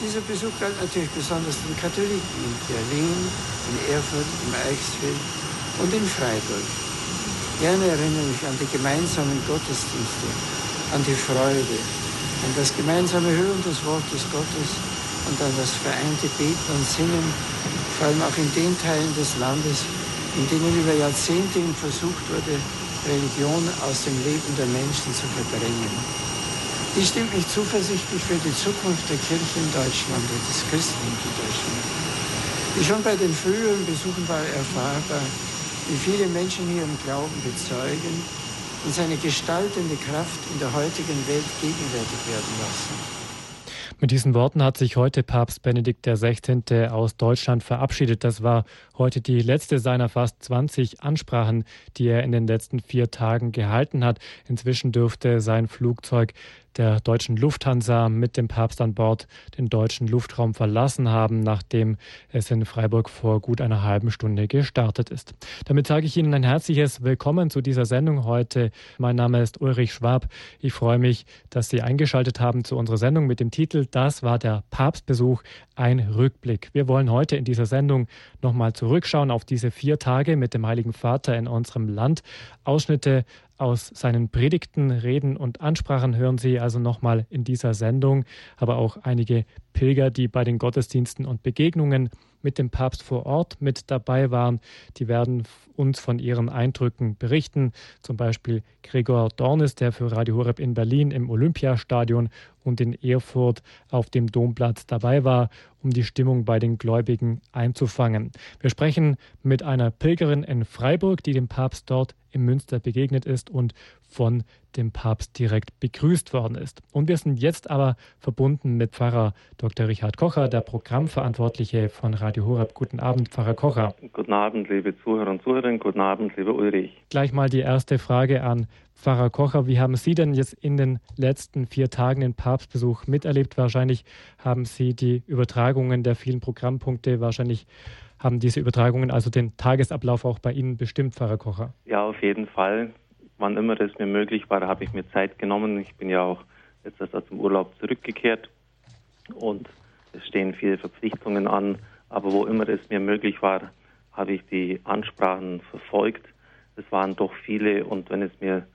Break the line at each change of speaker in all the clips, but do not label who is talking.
Dieser Besuch galt natürlich besonders den Katholiken in Berlin, in Erfurt, im Eichsfeld und in Freiburg. Gerne erinnere ich an die gemeinsamen Gottesdienste, an die Freude, an das gemeinsame Hören des Wortes Gottes und an das vereinte Beten und Singen, vor allem auch in den Teilen des Landes, in denen über Jahrzehnte versucht wurde, Religion aus dem Leben der Menschen zu verdrängen. Dies stimmt mich zuversichtlich für die Zukunft der Kirche in Deutschland und des Christentums in Deutschland. Wie schon bei den früheren Besuchen war erfahrbar, wie viele Menschen hier im Glauben bezeugen und seine gestaltende Kraft in der heutigen Welt gegenwärtig werden lassen.
Mit diesen Worten hat sich heute Papst Benedikt XVI. aus Deutschland verabschiedet. Das war heute die letzte seiner fast 20 Ansprachen, die er in den letzten vier Tagen gehalten hat. Inzwischen dürfte sein Flugzeug der deutschen Lufthansa mit dem Papst an Bord den deutschen Luftraum verlassen haben, nachdem es in Freiburg vor gut einer halben Stunde gestartet ist. Damit sage ich Ihnen ein herzliches Willkommen zu dieser Sendung heute. Mein Name ist Ulrich Schwab. Ich freue mich, dass Sie eingeschaltet haben zu unserer Sendung mit dem Titel Das war der Papstbesuch, ein Rückblick. Wir wollen heute in dieser Sendung nochmal zurückschauen auf diese vier Tage mit dem Heiligen Vater in unserem Land. Ausschnitte aus seinen Predigten, Reden und Ansprachen hören Sie also nochmal in dieser Sendung, aber auch einige Pilger, die bei den Gottesdiensten und Begegnungen mit dem Papst vor Ort mit dabei waren. Die werden uns von ihren Eindrücken berichten. Zum Beispiel Gregor Dornis, der für Radio Horeb in Berlin im Olympiastadion und in Erfurt auf dem Domplatz dabei war, um die Stimmung bei den Gläubigen einzufangen. Wir sprechen mit einer Pilgerin in Freiburg, die dem Papst dort im Münster begegnet ist und von dem Papst direkt begrüßt worden ist. Und wir sind jetzt aber verbunden mit Pfarrer Dr. Richard Kocher, der Programmverantwortliche von Radio Horeb. Guten Abend, Pfarrer Kocher.
Guten Abend, liebe Zuhörer und Zuhörerinnen. Guten Abend, lieber Ulrich.
Gleich mal die erste Frage an Pfarrer Kocher. Wie haben Sie denn jetzt in den letzten vier Tagen den Papstbesuch miterlebt? Wahrscheinlich haben Sie die Übertragungen der vielen Programmpunkte wahrscheinlich haben diese Übertragungen also den Tagesablauf auch bei Ihnen bestimmt, Pfarrer Kocher?
Ja, auf jeden Fall. Wann immer es mir möglich war, habe ich mir Zeit genommen. Ich bin ja auch jetzt erst aus dem Urlaub zurückgekehrt und es stehen viele Verpflichtungen an. Aber wo immer es mir möglich war, habe ich die Ansprachen verfolgt. Es waren doch viele und wenn es mir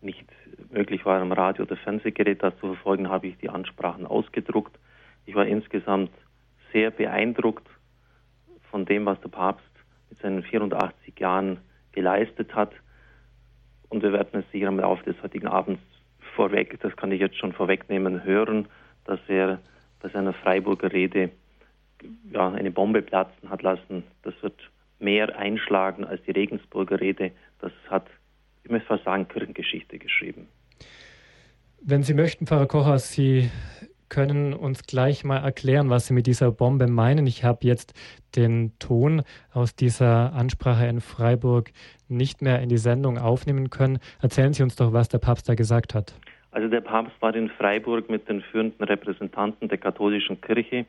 nicht möglich war, am Radio- oder Fernsehgerät das zu verfolgen, habe ich die Ansprachen ausgedruckt. Ich war insgesamt sehr beeindruckt von dem, was der Papst mit seinen 84 Jahren geleistet hat. Und wir werden es sicher im Laufe des heutigen Abends vorweg, das kann ich jetzt schon vorwegnehmen, hören, dass er bei seiner Freiburger Rede ja, eine Bombe platzen hat lassen. Das wird mehr einschlagen als die Regensburger Rede. Das hat, ich möchte fast sagen, Kirchengeschichte geschrieben.
Wenn Sie möchten, Pfarrer Kocher, Sie können uns gleich mal erklären, was Sie mit dieser Bombe meinen. Ich habe jetzt den Ton aus dieser Ansprache in Freiburg nicht mehr in die Sendung aufnehmen können. Erzählen Sie uns doch, was der Papst da gesagt hat.
Also der Papst war in Freiburg mit den führenden Repräsentanten der katholischen Kirche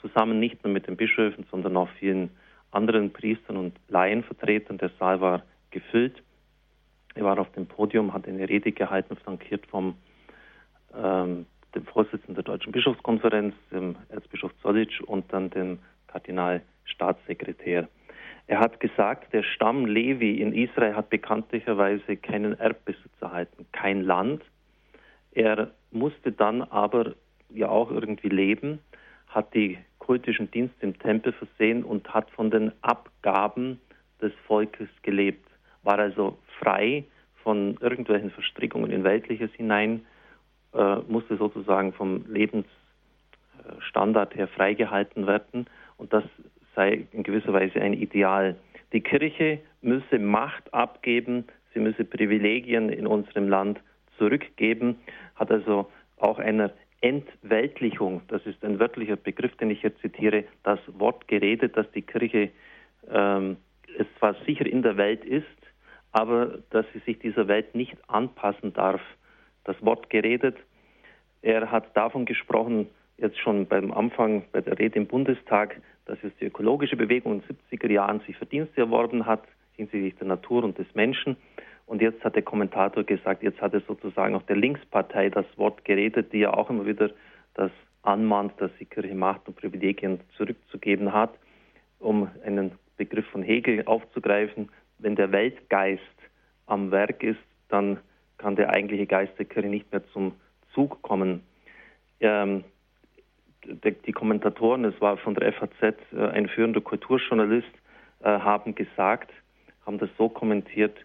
zusammen nicht nur mit den Bischöfen, sondern auch vielen anderen Priestern und Laienvertretern. Der Saal war gefüllt. Er war auf dem Podium, hat eine Rede gehalten, flankiert vom ähm, dem Vorsitzenden der Deutschen Bischofskonferenz, dem Erzbischof Zollitsch und dann dem Kardinalstaatssekretär. Er hat gesagt, der Stamm Levi in Israel hat bekanntlicherweise keinen Erbbesitz erhalten, kein Land. Er musste dann aber ja auch irgendwie leben, hat die kultischen Dienste im Tempel versehen und hat von den Abgaben des Volkes gelebt, war also frei von irgendwelchen Verstrickungen in Weltliches hinein äh, musste sozusagen vom Lebensstandard her freigehalten werden und das sei in gewisser Weise ein Ideal. Die Kirche müsse Macht abgeben, sie müsse Privilegien in unserem Land zurückgeben, hat also auch einer Entweltlichung, das ist ein wörtlicher Begriff, den ich jetzt zitiere, das Wort geredet, dass die Kirche ähm, es zwar sicher in der Welt ist, aber dass sie sich dieser Welt nicht anpassen darf das Wort geredet. Er hat davon gesprochen, jetzt schon beim Anfang bei der Rede im Bundestag, dass es die ökologische Bewegung in den 70er Jahren sich Verdienste erworben hat hinsichtlich der Natur und des Menschen. Und jetzt hat der Kommentator gesagt, jetzt hat es sozusagen auch der Linkspartei das Wort geredet, die ja auch immer wieder das anmahnt, dass die Kirche Macht und Privilegien zurückzugeben hat, um einen Begriff von Hegel aufzugreifen. Wenn der Weltgeist am Werk ist, dann kann der eigentliche Geist der Kirche nicht mehr zum Zug kommen. Ähm, die Kommentatoren, es war von der FAZ äh, ein führender Kulturjournalist, äh, haben gesagt, haben das so kommentiert,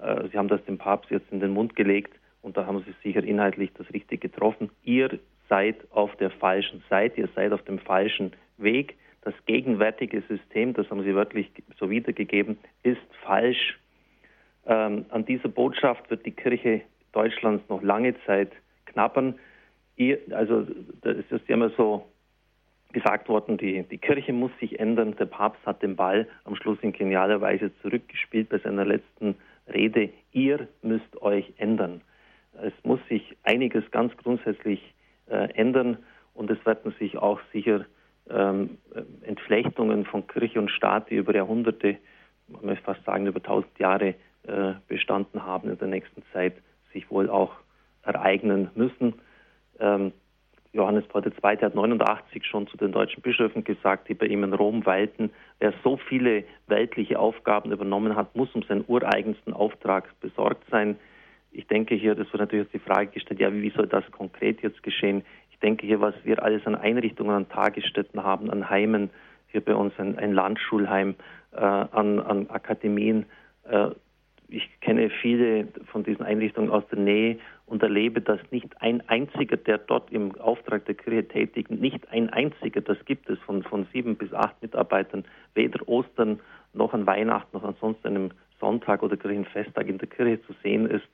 äh, sie haben das dem Papst jetzt in den Mund gelegt und da haben sie sicher inhaltlich das Richtige getroffen. Ihr seid auf der falschen Seite, ihr seid auf dem falschen Weg. Das gegenwärtige System, das haben sie wörtlich so wiedergegeben, ist falsch. Ähm, an dieser Botschaft wird die Kirche Deutschlands noch lange Zeit knabbern. Also es ist ja immer so gesagt worden, die, die Kirche muss sich ändern. Der Papst hat den Ball am Schluss in genialer Weise zurückgespielt bei seiner letzten Rede. Ihr müsst euch ändern. Es muss sich einiges ganz grundsätzlich äh, ändern und es werden sich auch sicher ähm, Entflechtungen von Kirche und Staat, die über Jahrhunderte, man möchte fast sagen über tausend Jahre äh, bestanden haben, in der nächsten Zeit sich wohl auch ereignen müssen. Ähm, Johannes Paul II. hat 89 schon zu den deutschen Bischöfen gesagt, die bei ihm in Rom weilten, wer so viele weltliche Aufgaben übernommen hat, muss um seinen ureigensten Auftrag besorgt sein. Ich denke hier, das wird natürlich die Frage gestellt, ja, wie soll das konkret jetzt geschehen? Ich denke hier, was wir alles an Einrichtungen, an Tagesstätten haben, an Heimen, hier bei uns ein, ein Landschulheim, äh, an, an Akademien, äh, ich kenne viele von diesen Einrichtungen aus der Nähe und erlebe, dass nicht ein einziger, der dort im Auftrag der Kirche tätig, nicht ein einziger, das gibt es von, von sieben bis acht Mitarbeitern, weder Ostern noch an Weihnachten noch an sonst einem Sonntag oder Kirchenfesttag in der Kirche zu sehen ist.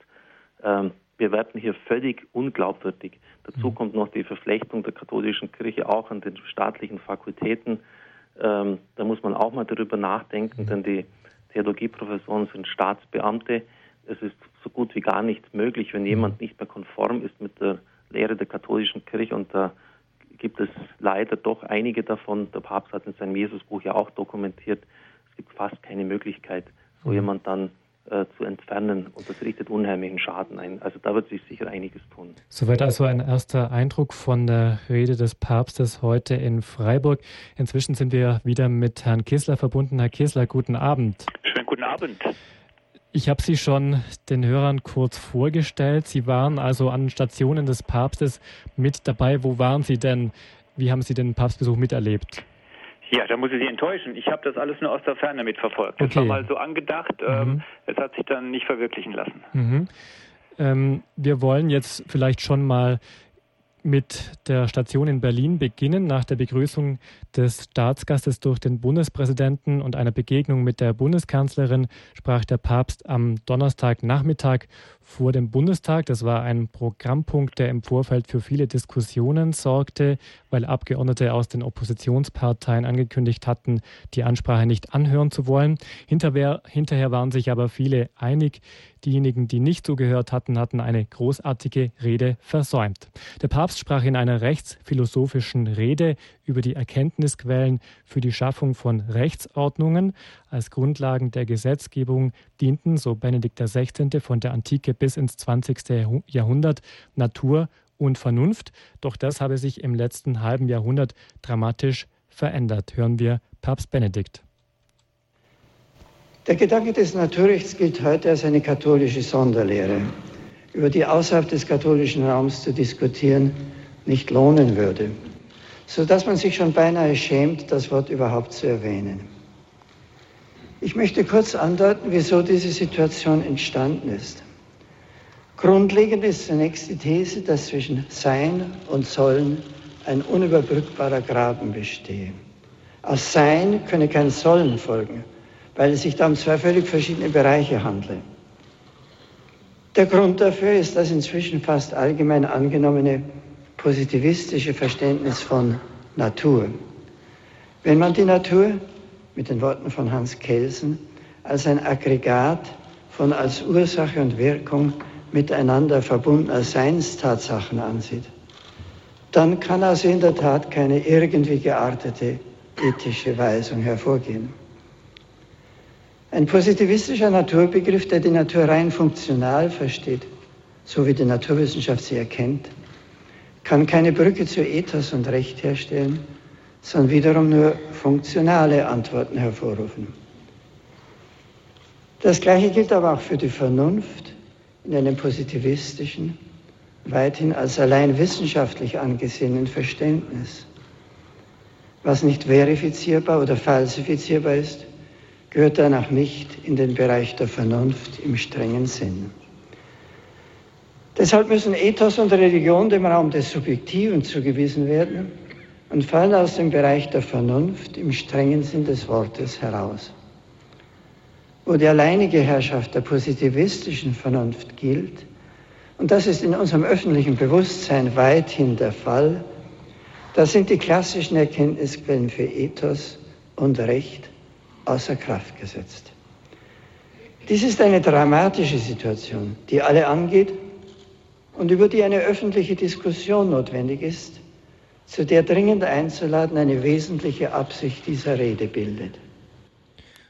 Ähm, wir werden hier völlig unglaubwürdig. Dazu mhm. kommt noch die Verflechtung der katholischen Kirche auch an den staatlichen Fakultäten. Ähm, da muss man auch mal darüber nachdenken, mhm. denn die Theologieprofessoren sind Staatsbeamte. Es ist so gut wie gar nicht möglich, wenn jemand nicht mehr konform ist mit der Lehre der katholischen Kirche und da gibt es leider doch einige davon. Der Papst hat in seinem Jesusbuch ja auch dokumentiert, es gibt fast keine Möglichkeit, so mhm. jemand dann äh, zu entfernen und das richtet unheimlichen Schaden ein. Also da wird sich sicher einiges tun.
Soweit also ein erster Eindruck von der Rede des Papstes heute in Freiburg. Inzwischen sind wir wieder mit Herrn Kissler verbunden. Herr Kissler, guten Abend.
Schönen guten Abend.
Ich habe Sie schon den Hörern kurz vorgestellt. Sie waren also an Stationen des Papstes mit dabei. Wo waren Sie denn? Wie haben Sie den Papstbesuch miterlebt?
Ja, da muss ich Sie enttäuschen. Ich habe das alles nur aus der Ferne mitverfolgt. Das war mal so angedacht. Ähm, mhm. es hat sich dann nicht verwirklichen lassen.
Mhm. Ähm, wir wollen jetzt vielleicht schon mal mit der Station in Berlin beginnen. Nach der Begrüßung des Staatsgastes durch den Bundespräsidenten und einer Begegnung mit der Bundeskanzlerin sprach der Papst am Donnerstagnachmittag vor dem Bundestag. Das war ein Programmpunkt, der im Vorfeld für viele Diskussionen sorgte, weil Abgeordnete aus den Oppositionsparteien angekündigt hatten, die Ansprache nicht anhören zu wollen. Hinterher, hinterher waren sich aber viele einig, Diejenigen, die nicht zugehört hatten, hatten eine großartige Rede versäumt. Der Papst sprach in einer rechtsphilosophischen Rede über die Erkenntnisquellen für die Schaffung von Rechtsordnungen. Als Grundlagen der Gesetzgebung dienten, so Benedikt XVI. von der Antike bis ins 20. Jahrhundert, Natur und Vernunft. Doch das habe sich im letzten halben Jahrhundert dramatisch verändert. Hören wir Papst Benedikt.
Der Gedanke des Naturrechts gilt heute als eine katholische Sonderlehre, über die außerhalb des katholischen Raums zu diskutieren nicht lohnen würde, sodass man sich schon beinahe schämt, das Wort überhaupt zu erwähnen. Ich möchte kurz andeuten, wieso diese Situation entstanden ist. Grundlegend ist zunächst die These, dass zwischen Sein und Sollen ein unüberbrückbarer Graben bestehe. Aus Sein könne kein Sollen folgen weil es sich da um zwei völlig verschiedene Bereiche handle. Der Grund dafür ist das inzwischen fast allgemein angenommene positivistische Verständnis von Natur. Wenn man die Natur, mit den Worten von Hans Kelsen, als ein Aggregat von als Ursache und Wirkung miteinander verbundener Seinstatsachen ansieht, dann kann also in der Tat keine irgendwie geartete ethische Weisung hervorgehen. Ein positivistischer Naturbegriff, der die Natur rein funktional versteht, so wie die Naturwissenschaft sie erkennt, kann keine Brücke zu Ethos und Recht herstellen, sondern wiederum nur funktionale Antworten hervorrufen. Das Gleiche gilt aber auch für die Vernunft in einem positivistischen, weithin als allein wissenschaftlich angesehenen Verständnis. Was nicht verifizierbar oder falsifizierbar ist, gehört danach nicht in den Bereich der Vernunft im strengen Sinn. Deshalb müssen Ethos und Religion dem Raum des Subjektiven zugewiesen werden und fallen aus dem Bereich der Vernunft im strengen Sinn des Wortes heraus. Wo die alleinige Herrschaft der positivistischen Vernunft gilt, und das ist in unserem öffentlichen Bewusstsein weithin der Fall, da sind die klassischen Erkenntnisquellen für Ethos und Recht außer Kraft gesetzt. Dies ist eine dramatische Situation, die alle angeht und über die eine öffentliche Diskussion notwendig ist, zu der dringend einzuladen eine wesentliche Absicht dieser Rede bildet.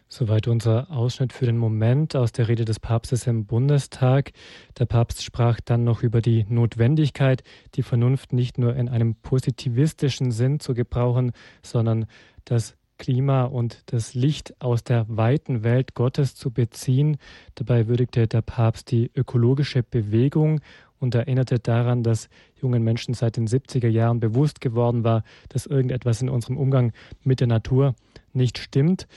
Soweit unser Ausschnitt für den Moment aus der Rede des Papstes im Bundestag. Der Papst sprach dann noch über die Notwendigkeit, die Vernunft nicht nur in einem positivistischen Sinn zu gebrauchen, sondern das Klima und das Licht aus der weiten Welt Gottes zu beziehen. Dabei würdigte der Papst die ökologische Bewegung und erinnerte daran, dass jungen Menschen seit den 70er Jahren bewusst geworden war, dass irgendetwas in unserem Umgang mit der Natur nicht stimmt.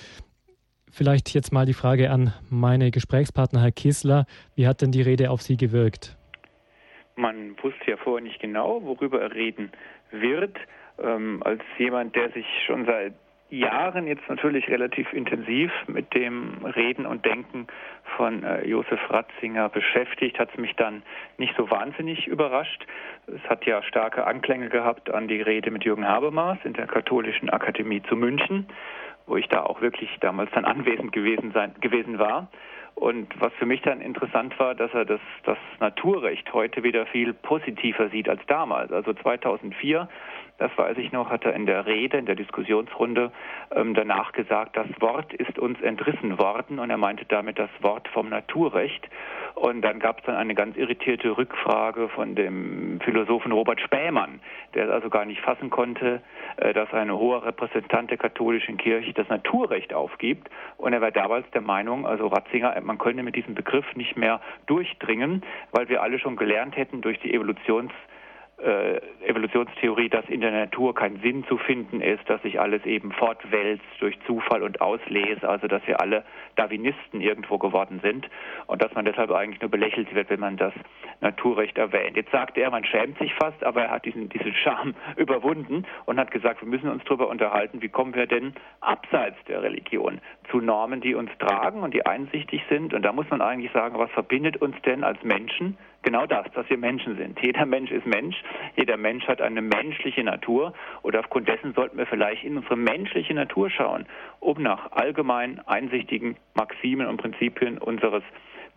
Vielleicht jetzt mal die Frage an meine Gesprächspartner, Herr Kissler. Wie hat denn die Rede auf Sie gewirkt?
Man wusste ja vorher nicht genau, worüber er reden wird. Ähm, als jemand, der sich schon seit Jahren jetzt natürlich relativ intensiv mit dem Reden und Denken von äh, Josef Ratzinger beschäftigt, hat es mich dann nicht so wahnsinnig überrascht. Es hat ja starke Anklänge gehabt an die Rede mit Jürgen Habermas in der Katholischen Akademie zu München, wo ich da auch wirklich damals dann anwesend gewesen, sein, gewesen war. Und was für mich dann interessant war, dass er das, das Naturrecht heute wieder viel positiver sieht als damals. Also 2004 das weiß ich noch, hat er in der Rede, in der Diskussionsrunde ähm, danach gesagt, das Wort ist uns entrissen worden und er meinte damit das Wort vom Naturrecht. Und dann gab es dann eine ganz irritierte Rückfrage von dem Philosophen Robert Spähmann, der es also gar nicht fassen konnte, äh, dass ein hoher Repräsentant der katholischen Kirche das Naturrecht aufgibt. Und er war damals der Meinung, also Ratzinger, man könne mit diesem Begriff nicht mehr durchdringen, weil wir alle schon gelernt hätten durch die Evolutions äh, Evolutionstheorie, dass in der Natur kein Sinn zu finden ist, dass sich alles eben fortwälzt durch Zufall und Auslese, also dass wir alle Darwinisten irgendwo geworden sind und dass man deshalb eigentlich nur belächelt wird, wenn man das Naturrecht erwähnt. Jetzt sagte er, man schämt sich fast, aber er hat diesen, diesen Charme überwunden und hat gesagt, wir müssen uns darüber unterhalten, wie kommen wir denn abseits der Religion zu Normen, die uns tragen und die einsichtig sind. Und da muss man eigentlich sagen, was verbindet uns denn als Menschen genau das, dass wir Menschen sind. Jeder Mensch ist Mensch, jeder Mensch hat eine menschliche Natur und aufgrund dessen sollten wir vielleicht in unsere menschliche Natur schauen, um nach allgemein einsichtigen Maximen und Prinzipien unseres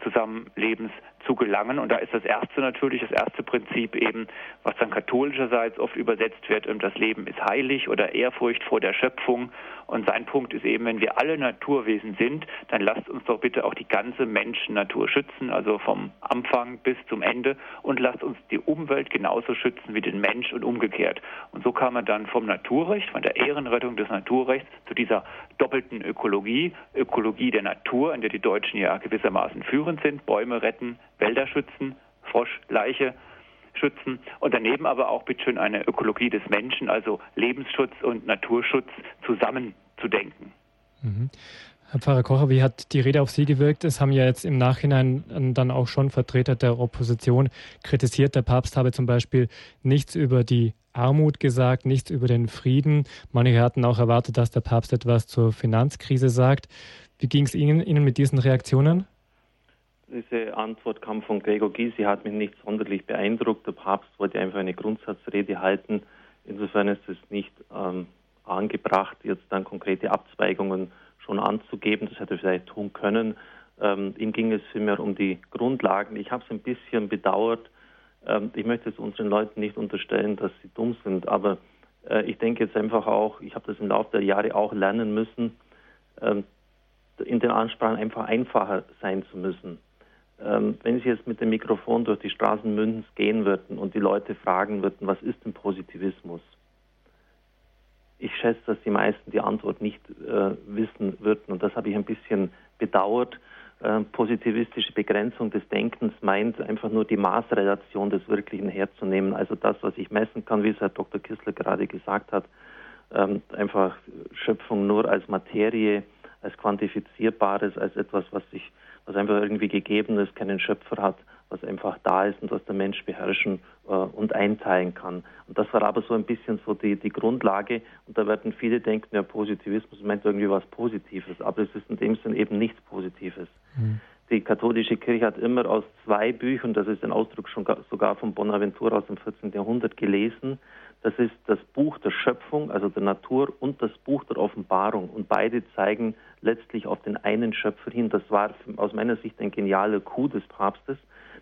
Zusammenlebens zu gelangen. Und da ist das erste natürlich, das erste Prinzip eben, was dann katholischerseits oft übersetzt wird, das Leben ist heilig oder Ehrfurcht vor der Schöpfung. Und sein Punkt ist eben, wenn wir alle Naturwesen sind, dann lasst uns doch bitte auch die ganze Menschennatur schützen, also vom Anfang bis zum Ende und lasst uns die Umwelt genauso schützen wie den Mensch und umgekehrt. Und so kam man dann vom Naturrecht, von der Ehrenrettung des Naturrechts zu dieser doppelten Ökologie, Ökologie der Natur, in der die Deutschen ja gewissermaßen führend sind, Bäume retten, Wälder schützen, Frosch, Leiche schützen und daneben aber auch bitteschön eine Ökologie des Menschen, also Lebensschutz und Naturschutz zusammenzudenken.
Mhm. Herr Pfarrer Kocher, wie hat die Rede auf Sie gewirkt? Es haben ja jetzt im Nachhinein dann auch schon Vertreter der Opposition kritisiert, der Papst habe zum Beispiel nichts über die Armut gesagt, nichts über den Frieden. Manche hatten auch erwartet, dass der Papst etwas zur Finanzkrise sagt. Wie ging es Ihnen, Ihnen mit diesen Reaktionen?
Diese Antwort kam von Gregor Gysi, hat mich nicht sonderlich beeindruckt. Der Papst wollte einfach eine Grundsatzrede halten. Insofern ist es nicht ähm, angebracht, jetzt dann konkrete Abzweigungen schon anzugeben. Das hätte er vielleicht tun können. Ähm, ihm ging es vielmehr um die Grundlagen. Ich habe es ein bisschen bedauert. Ähm, ich möchte es unseren Leuten nicht unterstellen, dass sie dumm sind, aber äh, ich denke jetzt einfach auch, ich habe das im Laufe der Jahre auch lernen müssen, ähm, in den Ansprachen einfach einfacher sein zu müssen. Ähm, wenn Sie jetzt mit dem Mikrofon durch die Straßen Mündens gehen würden und die Leute fragen würden, was ist denn Positivismus? Ich schätze, dass die meisten die Antwort nicht äh, wissen würden und das habe ich ein bisschen bedauert. Äh, positivistische Begrenzung des Denkens meint einfach nur die Maßrelation des Wirklichen herzunehmen. Also das, was ich messen kann, wie es Herr Dr. Kissler gerade gesagt hat, ähm, einfach Schöpfung nur als Materie, als quantifizierbares, als etwas, was sich was einfach irgendwie gegeben ist, keinen Schöpfer hat, was einfach da ist und was der Mensch beherrschen äh, und einteilen kann. Und das war aber so ein bisschen so die, die Grundlage. Und da werden viele denken, ja, Positivismus meint irgendwie was Positives, aber es ist in dem Sinn eben nichts Positives. Mhm. Die katholische Kirche hat immer aus zwei Büchern, das ist ein Ausdruck schon sogar von Bonaventura aus dem 14. Jahrhundert gelesen, das ist das Buch der Schöpfung, also der Natur, und das Buch der Offenbarung. Und beide zeigen letztlich auf den einen Schöpfer hin. Das war aus meiner Sicht ein genialer Coup des Papstes,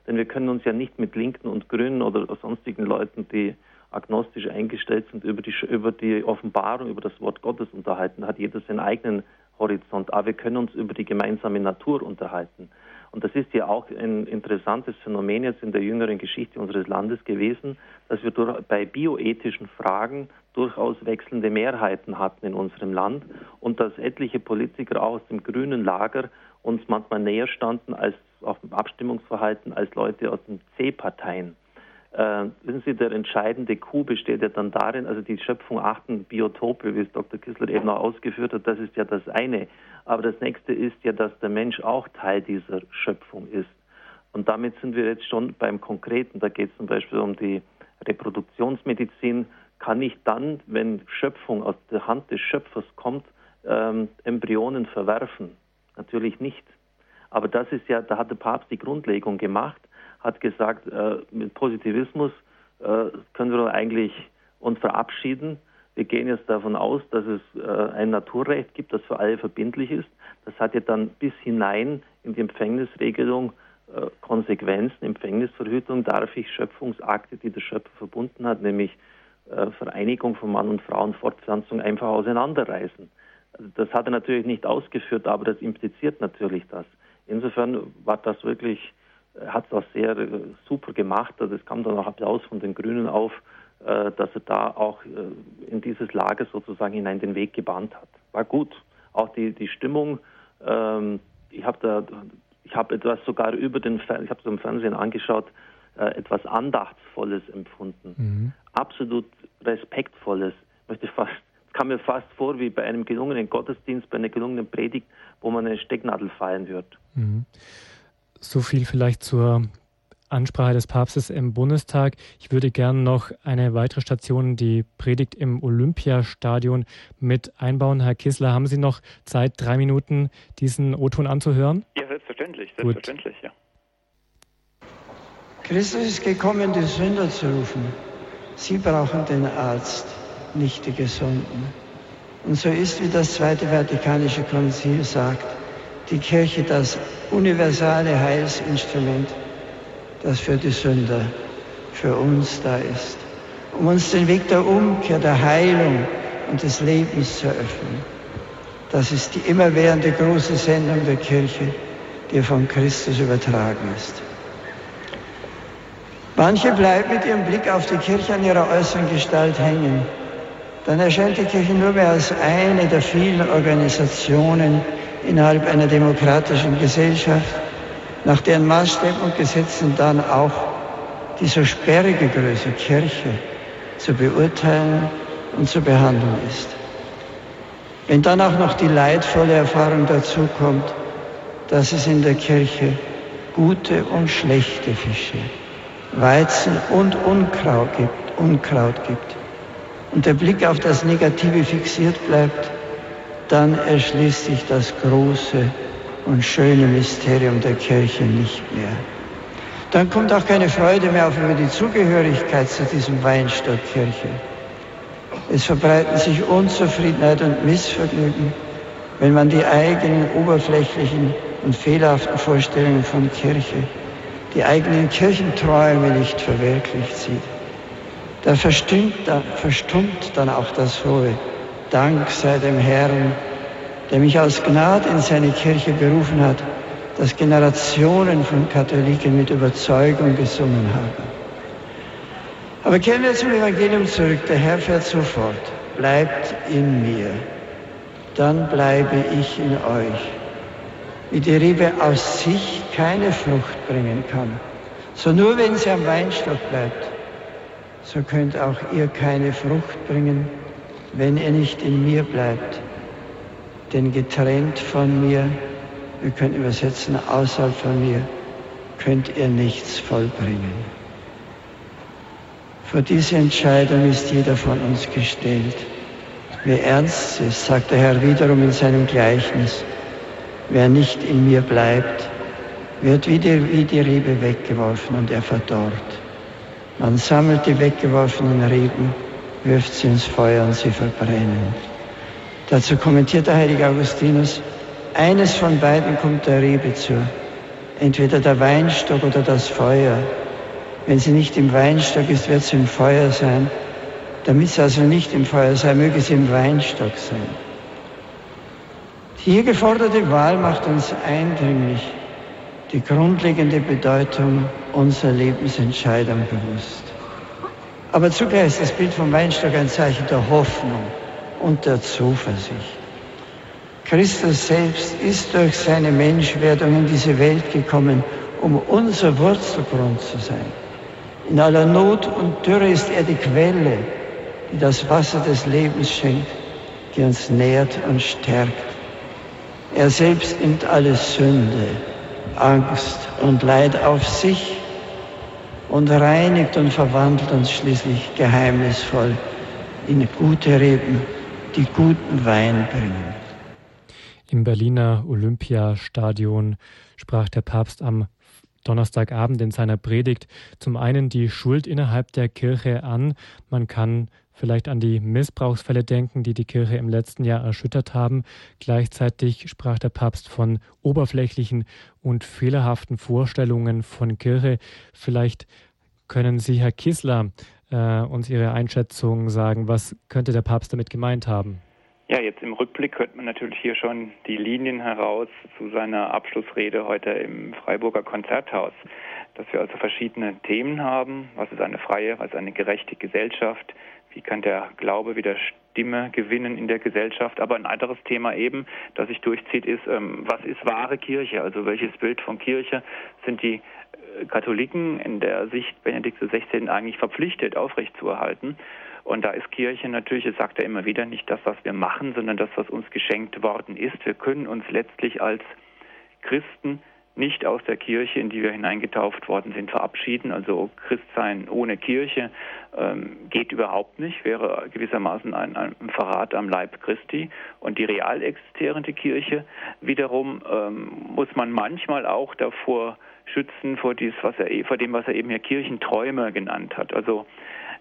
denn wir können uns ja nicht mit Linken und Grünen oder sonstigen Leuten, die agnostisch eingestellt sind, über die, über die Offenbarung, über das Wort Gottes unterhalten. Hat jeder seinen eigenen Horizont. Aber wir können uns über die gemeinsame Natur unterhalten. Und das ist ja auch ein interessantes Phänomen jetzt in der jüngeren Geschichte unseres Landes gewesen, dass wir durch, bei bioethischen Fragen durchaus wechselnde Mehrheiten hatten in unserem Land und dass etliche Politiker auch aus dem grünen Lager uns manchmal näher standen als auf dem Abstimmungsverhalten als Leute aus den C-Parteien. Äh, wissen Sie, der entscheidende Coup besteht ja dann darin, also die Schöpfung achten Biotope, wie es Dr. Kissler eben auch ausgeführt hat, das ist ja das eine. Aber das nächste ist ja, dass der Mensch auch Teil dieser Schöpfung ist. Und damit sind wir jetzt schon beim Konkreten. Da geht es zum Beispiel um die Reproduktionsmedizin. Kann ich dann, wenn Schöpfung aus der Hand des Schöpfers kommt, ähm, Embryonen verwerfen? Natürlich nicht. Aber das ist ja, da hat der Papst die Grundlegung gemacht hat gesagt, äh, mit Positivismus äh, können wir eigentlich uns verabschieden. Wir gehen jetzt davon aus, dass es äh, ein Naturrecht gibt, das für alle verbindlich ist. Das hat ja dann bis hinein in die Empfängnisregelung äh, Konsequenzen. Empfängnisverhütung darf ich Schöpfungsakte, die der Schöpfer verbunden hat, nämlich äh, Vereinigung von Mann und Frau und Fortpflanzung einfach auseinanderreißen. Also das hat er natürlich nicht ausgeführt, aber das impliziert natürlich das. Insofern war das wirklich hat es auch sehr äh, super gemacht. Also es kam dann auch Applaus von den Grünen auf, äh, dass er da auch äh, in dieses Lager sozusagen hinein den Weg gebahnt hat. War gut. Auch die, die Stimmung, ähm, ich habe da, ich habe etwas sogar über den, ich habe es im Fernsehen angeschaut, etwas Andachtsvolles empfunden. Mhm. Absolut Respektvolles. Ich möchte fast kam mir fast vor wie bei einem gelungenen Gottesdienst, bei einer gelungenen Predigt, wo man eine Stecknadel fallen wird. Mhm.
So viel vielleicht zur Ansprache des Papstes im Bundestag. Ich würde gerne noch eine weitere Station, die Predigt im Olympiastadion, mit einbauen. Herr Kissler, haben Sie noch Zeit, drei Minuten diesen O-Ton anzuhören?
Ja, selbstverständlich, selbstverständlich, Gut. ja.
Christus ist gekommen, die Sünder zu rufen. Sie brauchen den Arzt, nicht die Gesunden. Und so ist, wie das Zweite Vatikanische Konzil sagt, die Kirche das universale Heilsinstrument, das für die Sünder, für uns da ist, um uns den Weg der Umkehr, der Heilung und des Lebens zu öffnen. Das ist die immerwährende große Sendung der Kirche, die von Christus übertragen ist. Manche bleiben mit ihrem Blick auf die Kirche an ihrer äußeren Gestalt hängen. Dann erscheint die Kirche nur mehr als eine der vielen Organisationen, innerhalb einer demokratischen Gesellschaft, nach deren Maßstäben und Gesetzen dann auch die so sperrige Größe Kirche zu beurteilen und zu behandeln ist. Wenn dann auch noch die leidvolle Erfahrung dazu kommt, dass es in der Kirche gute und schlechte Fische, Weizen und Unkraut gibt, Unkraut gibt und der Blick auf das Negative fixiert bleibt, dann erschließt sich das große und schöne Mysterium der Kirche nicht mehr. Dann kommt auch keine Freude mehr auf über die Zugehörigkeit zu diesem Weinstock Kirche. Es verbreiten sich Unzufriedenheit und Missvergnügen, wenn man die eigenen oberflächlichen und fehlerhaften Vorstellungen von Kirche, die eigenen Kirchenträume nicht verwirklicht sieht. Da verstummt, da verstummt dann auch das Hohe Dank sei dem Herrn, der mich aus Gnade in seine Kirche berufen hat das Generationen von Katholiken mit Überzeugung gesungen haben. Aber kehren wir zum Evangelium zurück. Der Herr fährt sofort. Bleibt in mir, dann bleibe ich in euch. Wie die Rebe aus sich keine Frucht bringen kann, so nur wenn sie am Weinstock bleibt, so könnt auch ihr keine Frucht bringen, wenn ihr nicht in mir bleibt. Denn getrennt von mir, wir können übersetzen, außerhalb von mir, könnt ihr nichts vollbringen. Vor diese Entscheidung ist jeder von uns gestellt. Wie ernst ist, sagt der Herr wiederum in seinem Gleichnis, wer nicht in mir bleibt, wird wie die, wie die Rebe weggeworfen und er verdorrt. Man sammelt die weggeworfenen Reben, wirft sie ins Feuer und sie verbrennen. Dazu kommentiert der heilige Augustinus, eines von beiden kommt der Rebe zu, entweder der Weinstock oder das Feuer. Wenn sie nicht im Weinstock ist, wird sie im Feuer sein. Damit sie also nicht im Feuer sei, möge sie im Weinstock sein. Die hier geforderte Wahl macht uns eindringlich die grundlegende Bedeutung unserer Lebensentscheidung bewusst. Aber zugleich ist das Bild vom Weinstock ein Zeichen der Hoffnung und der Zuversicht. Christus selbst ist durch seine Menschwerdung in diese Welt gekommen, um unser Wurzelgrund zu sein. In aller Not und Dürre ist er die Quelle, die das Wasser des Lebens schenkt, die uns nährt und stärkt. Er selbst nimmt alle Sünde, Angst und Leid auf sich und reinigt und verwandelt uns schließlich geheimnisvoll in gute Reben, die guten Wein bringen.
Im Berliner Olympiastadion sprach der Papst am Donnerstagabend in seiner Predigt zum einen die Schuld innerhalb der Kirche an. Man kann vielleicht an die Missbrauchsfälle denken, die die Kirche im letzten Jahr erschüttert haben. Gleichzeitig sprach der Papst von oberflächlichen und fehlerhaften Vorstellungen von Kirche. Vielleicht können Sie, Herr Kissler, äh, uns Ihre Einschätzung sagen. Was könnte der Papst damit gemeint haben?
Ja, jetzt im Rückblick könnte man natürlich hier schon die Linien heraus zu seiner Abschlussrede heute im Freiburger Konzerthaus, dass wir also verschiedene Themen haben. Was ist eine freie, was ist eine gerechte Gesellschaft? Wie kann der Glaube wieder Stimme gewinnen in der Gesellschaft? Aber ein anderes Thema eben, das sich durchzieht, ist, ähm, was ist wahre Kirche? Also welches Bild von Kirche sind die äh, Katholiken in der Sicht Benedikt XVI eigentlich verpflichtet, aufrechtzuerhalten? Und da ist Kirche natürlich, das sagt er immer wieder, nicht das, was wir machen, sondern das, was uns geschenkt worden ist. Wir können uns letztlich als Christen nicht aus der Kirche, in die wir hineingetauft worden sind, verabschieden. Also Christsein ohne Kirche ähm, geht überhaupt nicht, wäre gewissermaßen ein, ein, Verrat am Leib Christi. Und die real existierende Kirche wiederum ähm, muss man manchmal auch davor schützen, vor, dies, was er, vor dem, was er eben hier Kirchenträume genannt hat. Also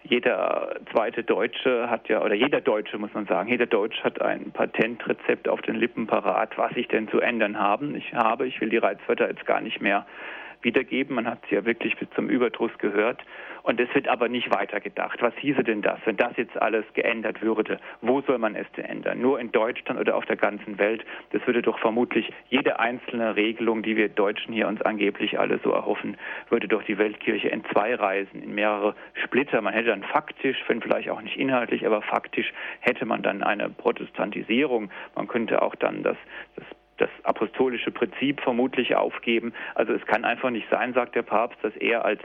jeder zweite Deutsche hat ja, oder jeder Deutsche muss man sagen, jeder Deutsche hat ein Patentrezept auf den Lippen parat, was ich denn zu ändern haben. Ich habe, ich will die Reizwörter jetzt gar nicht mehr wiedergeben. Man hat sie ja wirklich bis zum Überdruss gehört. Und es wird aber nicht weitergedacht. Was hieße denn das, wenn das jetzt alles geändert würde? Wo soll man es denn ändern? Nur in Deutschland oder auf der ganzen Welt? Das würde doch vermutlich jede einzelne Regelung, die wir Deutschen hier uns angeblich alle so erhoffen, würde doch die Weltkirche in zwei Reisen, in mehrere Splitter. Man hätte dann faktisch, wenn vielleicht auch nicht inhaltlich, aber faktisch hätte man dann eine Protestantisierung. Man könnte auch dann das, das das apostolische Prinzip vermutlich aufgeben. Also es kann einfach nicht sein, sagt der Papst, dass er als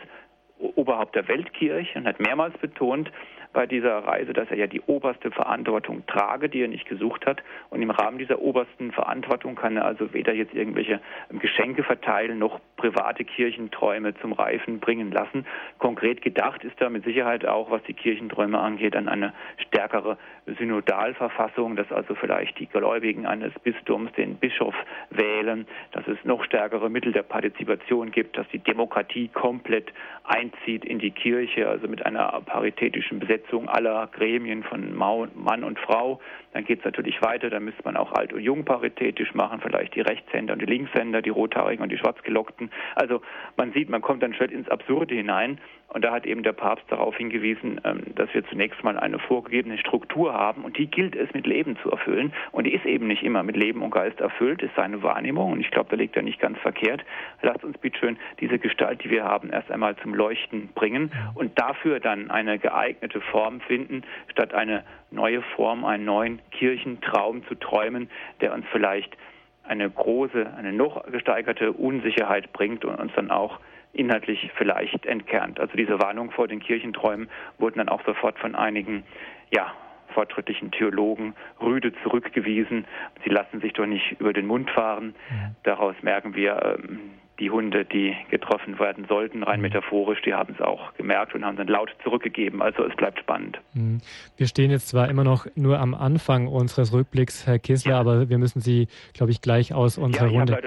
Oberhaupt der Weltkirche und hat mehrmals betont, bei dieser Reise, dass er ja die oberste Verantwortung trage, die er nicht gesucht hat. Und im Rahmen dieser obersten Verantwortung kann er also weder jetzt irgendwelche Geschenke verteilen noch private Kirchenträume zum Reifen bringen lassen. Konkret gedacht ist da mit Sicherheit auch, was die Kirchenträume angeht, an eine stärkere Synodalverfassung, dass also vielleicht die Gläubigen eines Bistums den Bischof wählen, dass es noch stärkere Mittel der Partizipation gibt, dass die Demokratie komplett einzieht in die Kirche, also mit einer paritätischen Besetzung Besetzung aller Gremien von Mann und Frau. Dann geht es natürlich weiter, dann müsste man auch alt und jung paritätisch machen, vielleicht die Rechtshänder und die Linkshänder, die Rothaarigen und die Schwarzgelockten. Also man sieht, man kommt dann schon ins Absurde hinein. Und da hat eben der Papst darauf hingewiesen, ähm, dass wir zunächst mal eine vorgegebene Struktur haben und die gilt es mit Leben zu erfüllen. Und die ist eben nicht immer mit Leben und Geist erfüllt, ist seine Wahrnehmung. Und ich glaube, da liegt er nicht ganz verkehrt. Lasst uns bitteschön diese Gestalt, die wir haben, erst einmal zum Leuchten bringen und dafür dann eine geeignete Form finden, statt eine neue Form, einen neuen Kirchentraum zu träumen, der uns vielleicht eine große, eine noch gesteigerte Unsicherheit bringt und uns dann auch inhaltlich vielleicht entkernt. Also diese Warnung vor den Kirchenträumen wurden dann auch sofort von einigen, ja, fortschrittlichen Theologen rüde zurückgewiesen. Sie lassen sich doch nicht über den Mund fahren. Daraus merken wir, ähm, die Hunde, die getroffen werden sollten, rein mhm. metaphorisch, die haben es auch gemerkt und haben dann laut zurückgegeben. Also es bleibt spannend.
Mhm. Wir stehen jetzt zwar immer noch nur am Anfang unseres Rückblicks, Herr Kissler, ja. aber wir müssen Sie, glaube ich, gleich aus unserer
ja,
Runde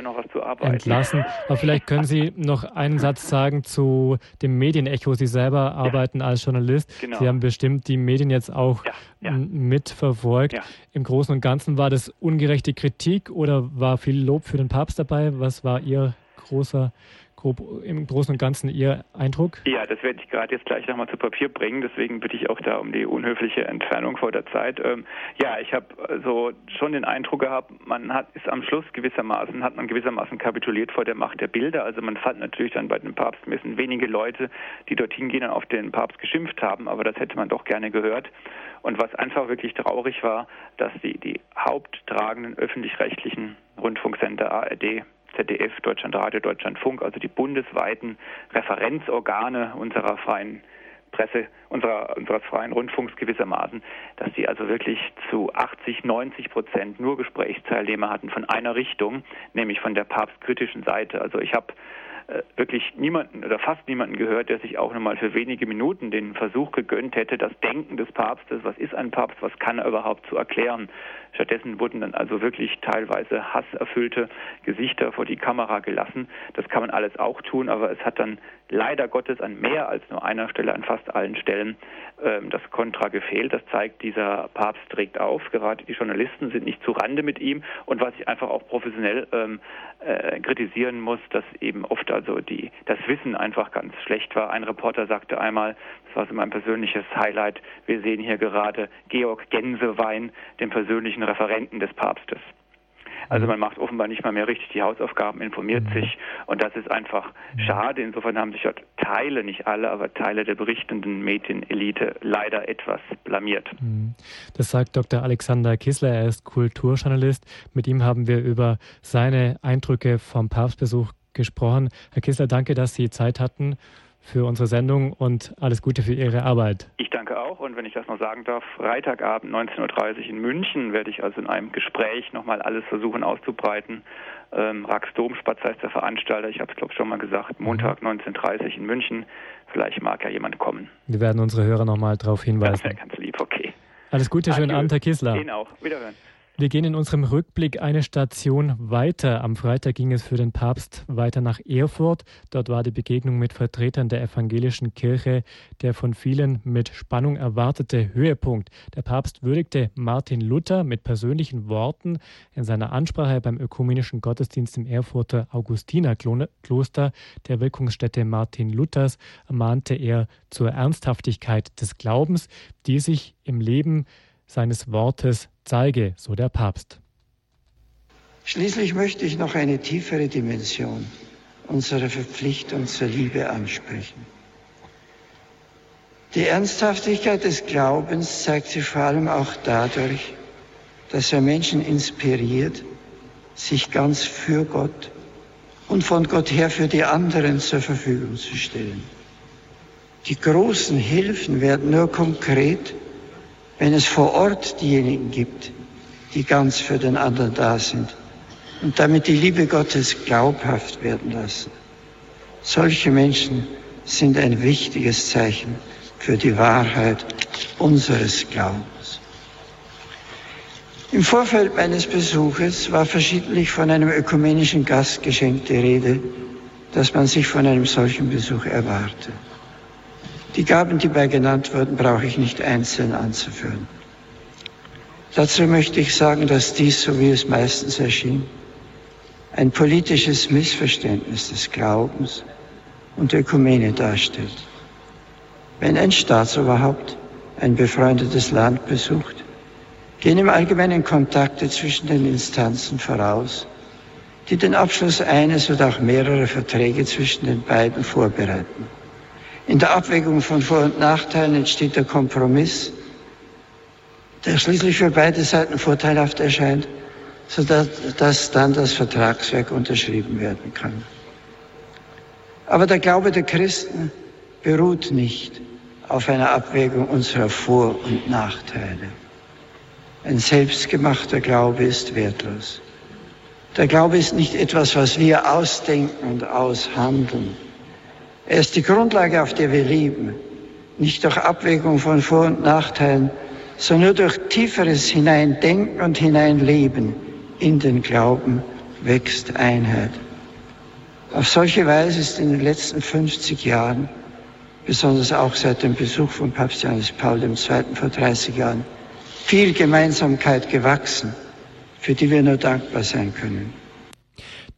entlassen. Aber vielleicht können Sie noch einen Satz sagen zu dem Medienecho. Sie selber arbeiten ja. als Journalist. Genau. Sie haben bestimmt die Medien jetzt auch mitverfolgt. Im Großen und Ganzen war das ungerechte Kritik oder war viel Lob für den Papst dabei? Was war Ihr großer, grob, im Großen und Ganzen Ihr Eindruck?
Ja, das werde ich gerade jetzt gleich nochmal zu Papier bringen. Deswegen bitte ich auch da um die unhöfliche Entfernung vor der Zeit. Ähm, ja, ich habe also schon den Eindruck gehabt, man hat ist am Schluss gewissermaßen, hat man gewissermaßen kapituliert vor der Macht der Bilder. Also man fand natürlich dann bei den Papstmessen wenige Leute, die dorthin gehen und auf den Papst geschimpft haben, aber das hätte man doch gerne gehört. Und was einfach wirklich traurig war, dass die, die haupttragenden öffentlich-rechtlichen Rundfunksender ARD, ZDF, Deutschlandradio, Deutschlandfunk, also die bundesweiten Referenzorgane unserer freien Presse, unserer, unseres freien Rundfunks gewissermaßen, dass die also wirklich zu 80, 90 Prozent nur Gesprächsteilnehmer hatten von einer Richtung, nämlich von der papstkritischen Seite. Also ich habe äh, wirklich niemanden oder fast niemanden gehört, der sich auch nochmal für wenige Minuten den Versuch gegönnt hätte, das Denken des Papstes, was ist ein Papst, was kann er überhaupt zu erklären. Stattdessen wurden dann also wirklich teilweise hasserfüllte Gesichter vor die Kamera gelassen. Das kann man alles auch tun, aber es hat dann leider Gottes an mehr als nur einer Stelle, an fast allen Stellen, ähm, das Kontra gefehlt. Das zeigt, dieser Papst trägt auf. Gerade die Journalisten sind nicht zu Rande mit ihm. Und was ich einfach auch professionell ähm, äh, kritisieren muss, dass eben oft also die, das Wissen einfach ganz schlecht war. Ein Reporter sagte einmal, das war so mein persönliches Highlight, wir sehen hier gerade Georg Gänsewein, den persönlichen Referenten des Papstes. Also man macht offenbar nicht mal mehr richtig die Hausaufgaben, informiert mhm. sich und das ist einfach mhm. schade. Insofern haben sich dort Teile, nicht alle, aber Teile der berichtenden Medienelite leider etwas blamiert. Mhm.
Das sagt Dr. Alexander Kissler, er ist Kulturjournalist. Mit ihm haben wir über seine Eindrücke vom Papstbesuch gesprochen. Herr Kissler, danke, dass Sie Zeit hatten für unsere Sendung und alles Gute für Ihre Arbeit.
Ich danke auch und wenn ich das noch sagen darf, Freitagabend 19.30 Uhr in München werde ich also in einem Gespräch nochmal alles versuchen auszubreiten. Ähm, Rax Domspatz heißt der Veranstalter, ich habe es glaube ich schon mal gesagt, mhm. Montag 19.30 Uhr in München. Vielleicht mag ja jemand kommen.
Wir werden unsere Hörer nochmal darauf hinweisen. Das
wäre ganz lieb, okay.
Alles Gute, schönen Abend, Herr Kissler.
Ihnen auch. Wiederhören.
Wir gehen in unserem Rückblick eine Station weiter. Am Freitag ging es für den Papst weiter nach Erfurt. Dort war die Begegnung mit Vertretern der evangelischen Kirche der von vielen mit Spannung erwartete Höhepunkt. Der Papst würdigte Martin Luther mit persönlichen Worten. In seiner Ansprache beim ökumenischen Gottesdienst im Erfurter Augustinerkloster, der Wirkungsstätte Martin Luthers, ermahnte er zur Ernsthaftigkeit des Glaubens, die sich im Leben seines Wortes zeige, so der Papst.
Schließlich möchte ich noch eine tiefere Dimension unserer Verpflichtung zur Liebe ansprechen. Die Ernsthaftigkeit des Glaubens zeigt sich vor allem auch dadurch, dass er Menschen inspiriert, sich ganz für Gott und von Gott her für die anderen zur Verfügung zu stellen. Die großen Hilfen werden nur konkret, wenn es vor Ort diejenigen gibt, die ganz für den anderen da sind und damit die Liebe Gottes glaubhaft werden lassen. Solche Menschen sind ein wichtiges Zeichen für die Wahrheit unseres Glaubens. Im Vorfeld meines Besuches war verschiedentlich von einem ökumenischen Gastgeschenk die Rede, das man sich von einem solchen Besuch erwarte. Die Gaben, die bei genannt wurden, brauche ich nicht einzeln anzuführen. Dazu möchte ich sagen, dass dies, so wie es meistens erschien, ein politisches Missverständnis des Glaubens und der Ökumene darstellt. Wenn ein Staatsoberhaupt ein befreundetes Land besucht, gehen im Allgemeinen Kontakte zwischen den Instanzen voraus, die den Abschluss eines oder auch mehrerer Verträge zwischen den beiden vorbereiten. In der Abwägung von Vor- und Nachteilen entsteht der Kompromiss, der schließlich für beide Seiten vorteilhaft erscheint, sodass dass dann das Vertragswerk unterschrieben werden kann. Aber der Glaube der Christen beruht nicht auf einer Abwägung unserer Vor- und Nachteile. Ein selbstgemachter Glaube ist wertlos. Der Glaube ist nicht etwas, was wir ausdenken und aushandeln. Er ist die Grundlage, auf der wir lieben, nicht durch Abwägung von Vor- und Nachteilen, sondern nur durch tieferes Hineindenken und Hineinleben in den Glauben wächst Einheit. Auf solche Weise ist in den letzten 50 Jahren, besonders auch seit dem Besuch von Papst Johannes Paul II. vor 30 Jahren, viel Gemeinsamkeit gewachsen, für die wir nur dankbar sein können.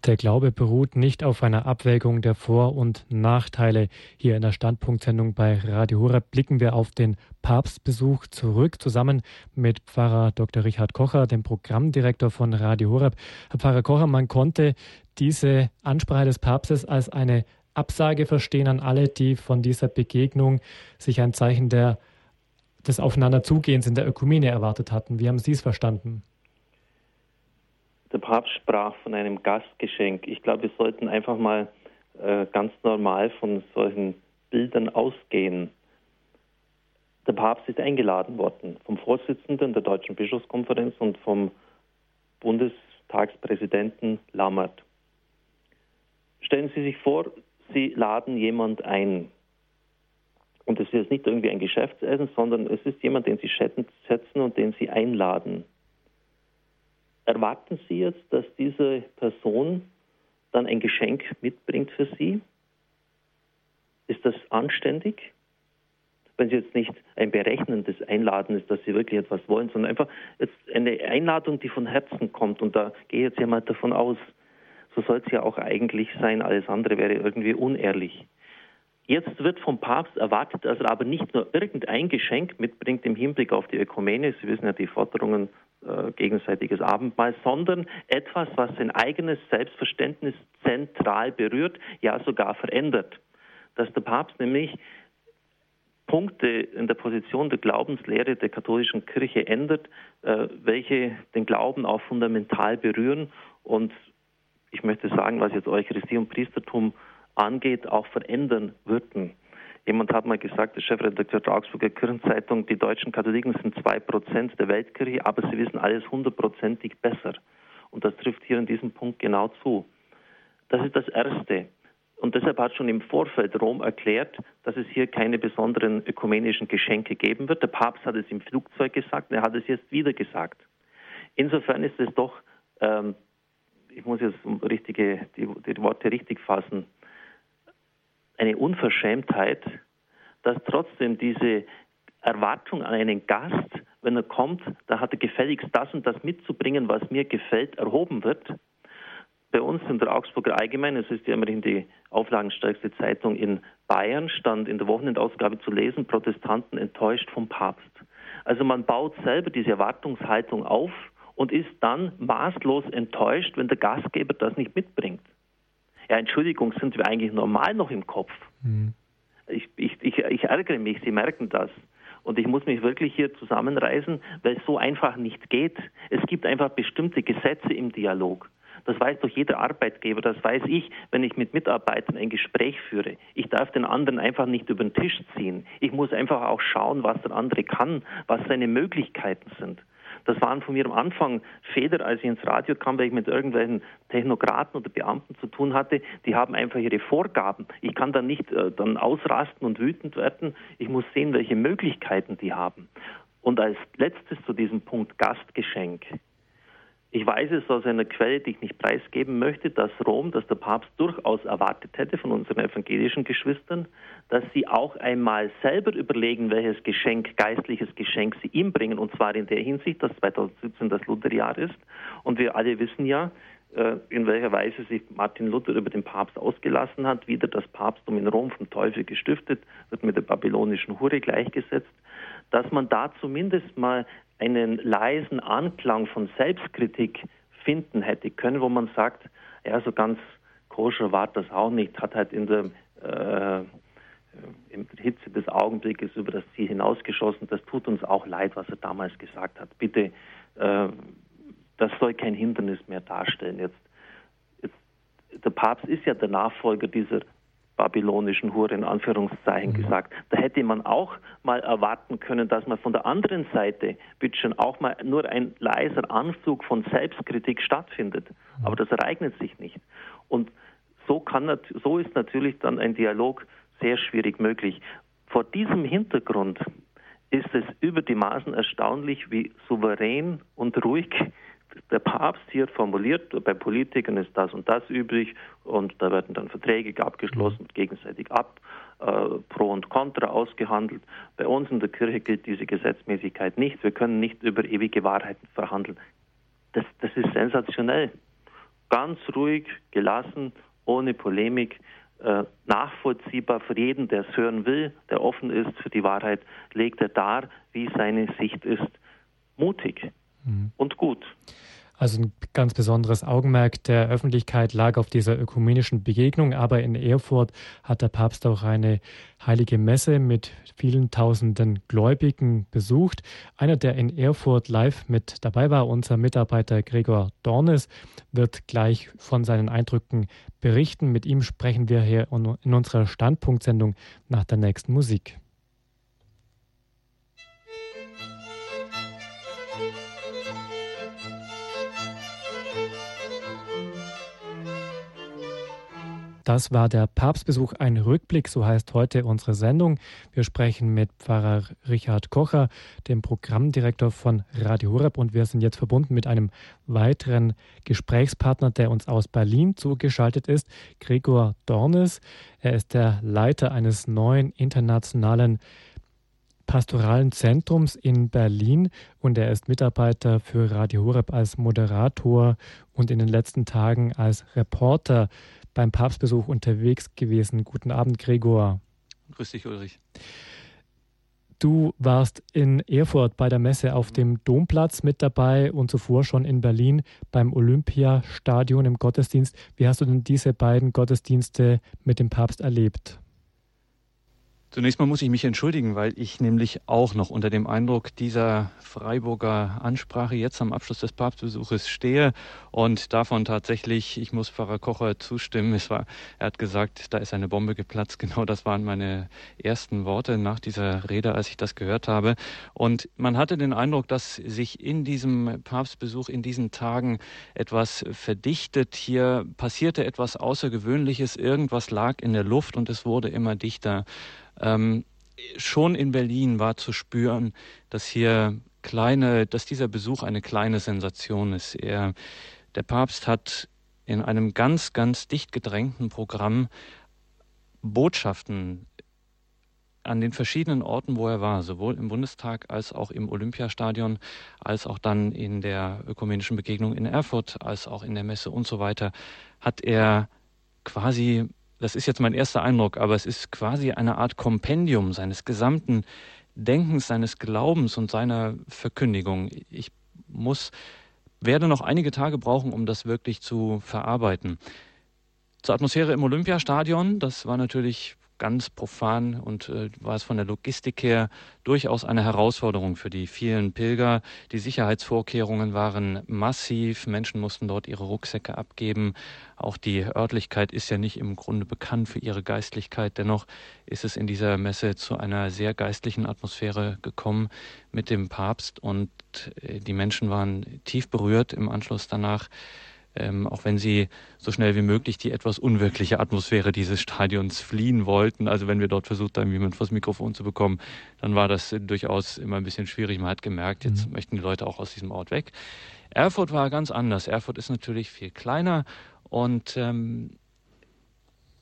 Der Glaube beruht nicht auf einer Abwägung der Vor- und Nachteile. Hier in der Standpunktsendung bei Radio Horeb blicken wir auf den Papstbesuch zurück, zusammen mit Pfarrer Dr. Richard Kocher, dem Programmdirektor von Radio Horeb. Herr Pfarrer Kocher, man konnte diese Ansprache des Papstes als eine Absage verstehen an alle, die von dieser Begegnung sich ein Zeichen der, des Aufeinanderzugehens in der Ökumene erwartet hatten. Wie haben Sie es verstanden?
Papst sprach von einem Gastgeschenk. Ich glaube, wir sollten einfach mal äh, ganz normal von solchen Bildern ausgehen. Der Papst ist eingeladen worden vom Vorsitzenden der Deutschen Bischofskonferenz und vom Bundestagspräsidenten Lammert. Stellen Sie sich vor, Sie laden jemand ein. Und es ist nicht irgendwie ein Geschäftsessen, sondern es ist jemand, den Sie schätzen und den Sie einladen. Erwarten Sie jetzt, dass diese Person dann ein Geschenk mitbringt für Sie? Ist das anständig? Wenn Sie jetzt nicht ein berechnendes Einladen ist, dass Sie wirklich etwas wollen, sondern einfach jetzt eine Einladung, die von Herzen kommt. Und da gehe ich jetzt ja mal davon aus, so soll es ja auch eigentlich sein. Alles andere wäre irgendwie unehrlich. Jetzt wird vom Papst erwartet, dass er aber nicht nur irgendein Geschenk mitbringt im Hinblick auf die Ökumene, Sie wissen ja die Forderungen äh, gegenseitiges Abendmahl, sondern etwas, was sein eigenes Selbstverständnis zentral berührt, ja sogar verändert. Dass der Papst nämlich Punkte in der Position der Glaubenslehre der katholischen Kirche ändert, äh, welche den Glauben auch fundamental berühren und ich möchte sagen, was jetzt Eucharistie und Priestertum angeht, auch verändern würden. Jemand hat mal gesagt, der Chefredakteur der Augsburger Kirchenzeitung, die deutschen Katholiken sind zwei Prozent der Weltkirche, aber sie wissen alles hundertprozentig besser. Und das trifft hier in diesem Punkt genau zu. Das ist das Erste. Und deshalb hat schon im Vorfeld Rom erklärt, dass es hier keine besonderen ökumenischen Geschenke geben wird. Der Papst hat es im Flugzeug gesagt, er hat es jetzt wieder gesagt. Insofern ist es doch, ähm, ich muss jetzt richtige, die, die Worte richtig fassen, eine Unverschämtheit, dass trotzdem diese Erwartung an einen Gast, wenn er kommt, da hat er gefälligst das und das mitzubringen, was mir gefällt, erhoben wird. Bei uns in der Augsburger Allgemein, es ist ja immerhin die auflagenstärkste Zeitung in Bayern, stand in der Wochenendausgabe zu lesen, Protestanten enttäuscht vom Papst. Also man baut selber diese Erwartungshaltung auf und ist dann maßlos enttäuscht, wenn der Gastgeber das nicht mitbringt. Ja, Entschuldigung, sind wir eigentlich normal noch im Kopf? Mhm. Ich, ich, ich, ich ärgere mich, Sie merken das. Und ich muss mich wirklich hier zusammenreißen, weil es so einfach nicht geht. Es gibt einfach bestimmte Gesetze im Dialog. Das weiß doch jeder Arbeitgeber, das weiß ich, wenn ich mit Mitarbeitern ein Gespräch führe. Ich darf den anderen einfach nicht über den Tisch ziehen. Ich muss einfach auch schauen, was der andere kann, was seine Möglichkeiten sind. Das waren von mir am Anfang Fehler, als ich ins Radio kam, weil ich mit irgendwelchen Technokraten oder Beamten zu tun hatte. Die haben einfach ihre Vorgaben. Ich kann dann nicht äh, dann ausrasten und wütend werden. Ich muss sehen, welche Möglichkeiten die haben. Und als letztes zu diesem Punkt Gastgeschenk. Ich weiß es aus einer Quelle, die ich nicht preisgeben möchte, dass Rom, dass der Papst durchaus erwartet hätte von unseren evangelischen Geschwistern, dass sie auch einmal selber überlegen, welches Geschenk, geistliches Geschenk sie ihm bringen, und zwar in der Hinsicht, dass 2017 das Lutherjahr ist. Und wir alle wissen ja, äh, in welcher Weise sich Martin Luther über den Papst ausgelassen hat. Wieder das Papsttum in Rom vom Teufel gestiftet, wird mit der babylonischen Hure gleichgesetzt. Dass man da zumindest mal einen leisen Anklang von Selbstkritik finden hätte können, wo man sagt, ja, so ganz koscher war das auch nicht, hat halt in der äh, im Hitze des Augenblickes über das Ziel hinausgeschossen. Das tut uns auch leid, was er damals gesagt hat. Bitte, äh, das soll kein Hindernis mehr darstellen. Jetzt, jetzt, der Papst ist ja der Nachfolger dieser babylonischen Hure in Anführungszeichen mhm. gesagt. Da hätte man auch mal erwarten können, dass man von der anderen Seite bitte schon auch mal nur ein leiser Anflug von Selbstkritik stattfindet. Mhm. Aber das ereignet sich nicht. Und so, kann, so ist natürlich dann ein Dialog sehr schwierig möglich. Vor diesem Hintergrund ist es über die Maßen erstaunlich, wie souverän und ruhig der Papst hier formuliert, bei Politikern ist das und das übrig und da werden dann Verträge abgeschlossen, gegenseitig ab, äh, pro und contra ausgehandelt. Bei uns in der Kirche gilt diese Gesetzmäßigkeit nicht. Wir können nicht über ewige Wahrheiten verhandeln. Das, das ist sensationell. Ganz ruhig, gelassen, ohne Polemik, äh, nachvollziehbar für jeden, der es hören will, der offen ist für die Wahrheit, legt er dar, wie seine Sicht ist. Mutig mhm. und gut.
Also ein ganz besonderes Augenmerk der Öffentlichkeit lag auf dieser ökumenischen Begegnung, aber in Erfurt hat der Papst auch eine heilige Messe mit vielen tausenden Gläubigen besucht. Einer, der in Erfurt live mit dabei war, unser Mitarbeiter Gregor Dornes, wird gleich von seinen Eindrücken berichten. Mit ihm sprechen wir hier in unserer Standpunktsendung nach der nächsten Musik. Das war der Papstbesuch, ein Rückblick, so heißt heute unsere Sendung. Wir sprechen mit Pfarrer Richard Kocher, dem Programmdirektor von Radio Horeb und wir sind jetzt verbunden mit einem weiteren Gesprächspartner, der uns aus Berlin zugeschaltet ist, Gregor Dornes. Er ist der Leiter eines neuen internationalen pastoralen Zentrums in Berlin und er ist Mitarbeiter für Radio Horeb als Moderator und in den letzten Tagen als Reporter beim Papstbesuch unterwegs gewesen. Guten Abend, Gregor.
Grüß dich, Ulrich.
Du warst in Erfurt bei der Messe auf dem Domplatz mit dabei und zuvor schon in Berlin beim Olympiastadion im Gottesdienst. Wie hast du denn diese beiden Gottesdienste mit dem Papst erlebt?
Zunächst mal muss ich mich entschuldigen, weil ich nämlich auch noch unter dem Eindruck dieser Freiburger Ansprache jetzt am Abschluss des Papstbesuches stehe und davon tatsächlich, ich muss Pfarrer Kocher zustimmen, es war, er hat gesagt, da ist eine Bombe geplatzt. Genau das waren meine ersten Worte nach dieser Rede, als ich das gehört habe. Und man hatte den Eindruck, dass sich in diesem Papstbesuch in diesen Tagen etwas verdichtet. Hier passierte etwas Außergewöhnliches, irgendwas lag in der Luft und es wurde immer dichter. Ähm, schon in Berlin war zu spüren, dass hier kleine, dass dieser Besuch eine kleine Sensation ist. Er, der Papst hat in einem ganz, ganz dicht gedrängten Programm Botschaften an den verschiedenen Orten, wo er war, sowohl im Bundestag als auch im Olympiastadion, als auch dann in der ökumenischen Begegnung in Erfurt, als auch in der Messe und so weiter, hat er quasi das ist jetzt mein erster Eindruck, aber es ist quasi eine Art Kompendium seines gesamten Denkens, seines Glaubens und seiner Verkündigung. Ich muss, werde noch einige Tage brauchen, um das wirklich zu verarbeiten. Zur Atmosphäre im Olympiastadion, das war natürlich ganz profan und äh, war es von der Logistik her durchaus eine Herausforderung für die vielen Pilger. Die Sicherheitsvorkehrungen waren massiv. Menschen mussten dort ihre Rucksäcke abgeben. Auch die Örtlichkeit ist ja nicht im Grunde bekannt für ihre Geistlichkeit. Dennoch ist es in dieser Messe zu einer sehr geistlichen Atmosphäre gekommen mit dem Papst und äh, die Menschen waren tief berührt im Anschluss danach ähm, auch wenn sie so schnell wie möglich die etwas unwirkliche Atmosphäre dieses Stadions fliehen wollten. Also wenn wir dort versucht haben, jemand vors Mikrofon zu bekommen, dann war das durchaus immer ein bisschen schwierig. Man hat gemerkt, jetzt mhm. möchten die Leute auch aus diesem Ort weg. Erfurt war ganz anders. Erfurt ist natürlich viel kleiner und ähm,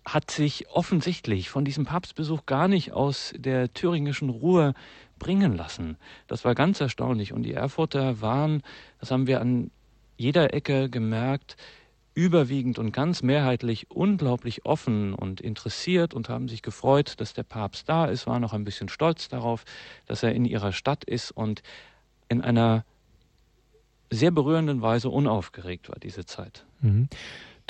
hat sich offensichtlich von diesem Papstbesuch gar nicht aus der thüringischen Ruhe bringen lassen. Das war ganz erstaunlich. Und die Erfurter waren, das haben wir an jeder Ecke gemerkt,
überwiegend und ganz mehrheitlich unglaublich offen und interessiert und haben sich gefreut, dass der Papst da ist, waren auch ein bisschen stolz darauf, dass er in ihrer Stadt ist und in einer sehr berührenden Weise unaufgeregt war diese Zeit. Mhm.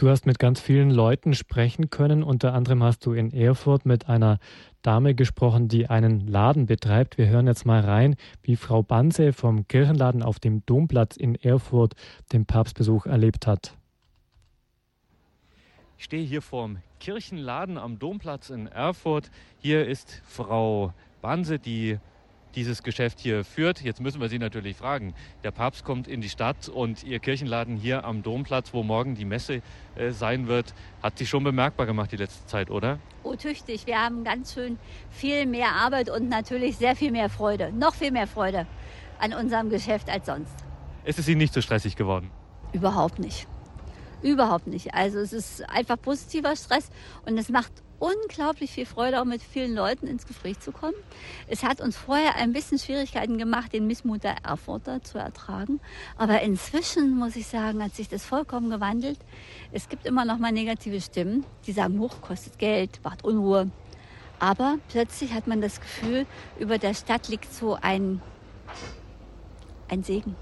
Du hast mit ganz vielen Leuten sprechen können. Unter anderem hast du in Erfurt mit einer Dame gesprochen, die einen Laden betreibt. Wir hören jetzt mal rein, wie Frau Banse vom Kirchenladen auf dem Domplatz in Erfurt den Papstbesuch erlebt hat.
Ich stehe hier vorm Kirchenladen am Domplatz in Erfurt. Hier ist Frau Banse, die dieses Geschäft hier führt. Jetzt müssen wir Sie natürlich fragen. Der Papst kommt in die Stadt und Ihr Kirchenladen hier am Domplatz, wo morgen die Messe äh, sein wird, hat sich schon bemerkbar gemacht die letzte Zeit, oder?
Oh, tüchtig. Wir haben ganz schön viel mehr Arbeit und natürlich sehr viel mehr Freude. Noch viel mehr Freude an unserem Geschäft als sonst.
Ist es Ihnen nicht so stressig geworden?
Überhaupt nicht. Überhaupt nicht. Also es ist einfach positiver Stress und es macht unglaublich viel Freude, auch mit vielen Leuten ins Gespräch zu kommen. Es hat uns vorher ein bisschen Schwierigkeiten gemacht, den Missmut der Erfurter zu ertragen. Aber inzwischen, muss ich sagen, hat sich das vollkommen gewandelt. Es gibt immer noch mal negative Stimmen, die sagen, hoch kostet Geld, macht Unruhe. Aber plötzlich hat man das Gefühl, über der Stadt liegt so ein, ein Segen.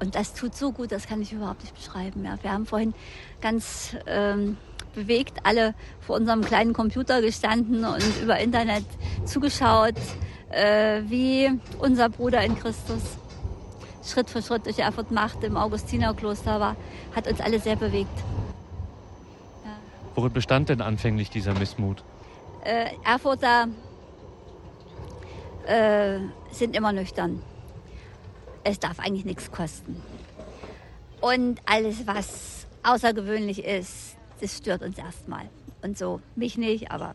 Und das tut so gut, das kann ich überhaupt nicht beschreiben. Ja, wir haben vorhin ganz ähm, bewegt, alle vor unserem kleinen Computer gestanden und über Internet zugeschaut, äh, wie unser Bruder in Christus Schritt für Schritt durch Erfurt macht, im Augustinerkloster war, hat uns alle sehr bewegt.
Ja. Worin bestand denn anfänglich dieser Missmut?
Äh, Erfurter äh, sind immer nüchtern. Es darf eigentlich nichts kosten. Und alles, was außergewöhnlich ist, das stört uns erstmal. Und so, mich nicht, aber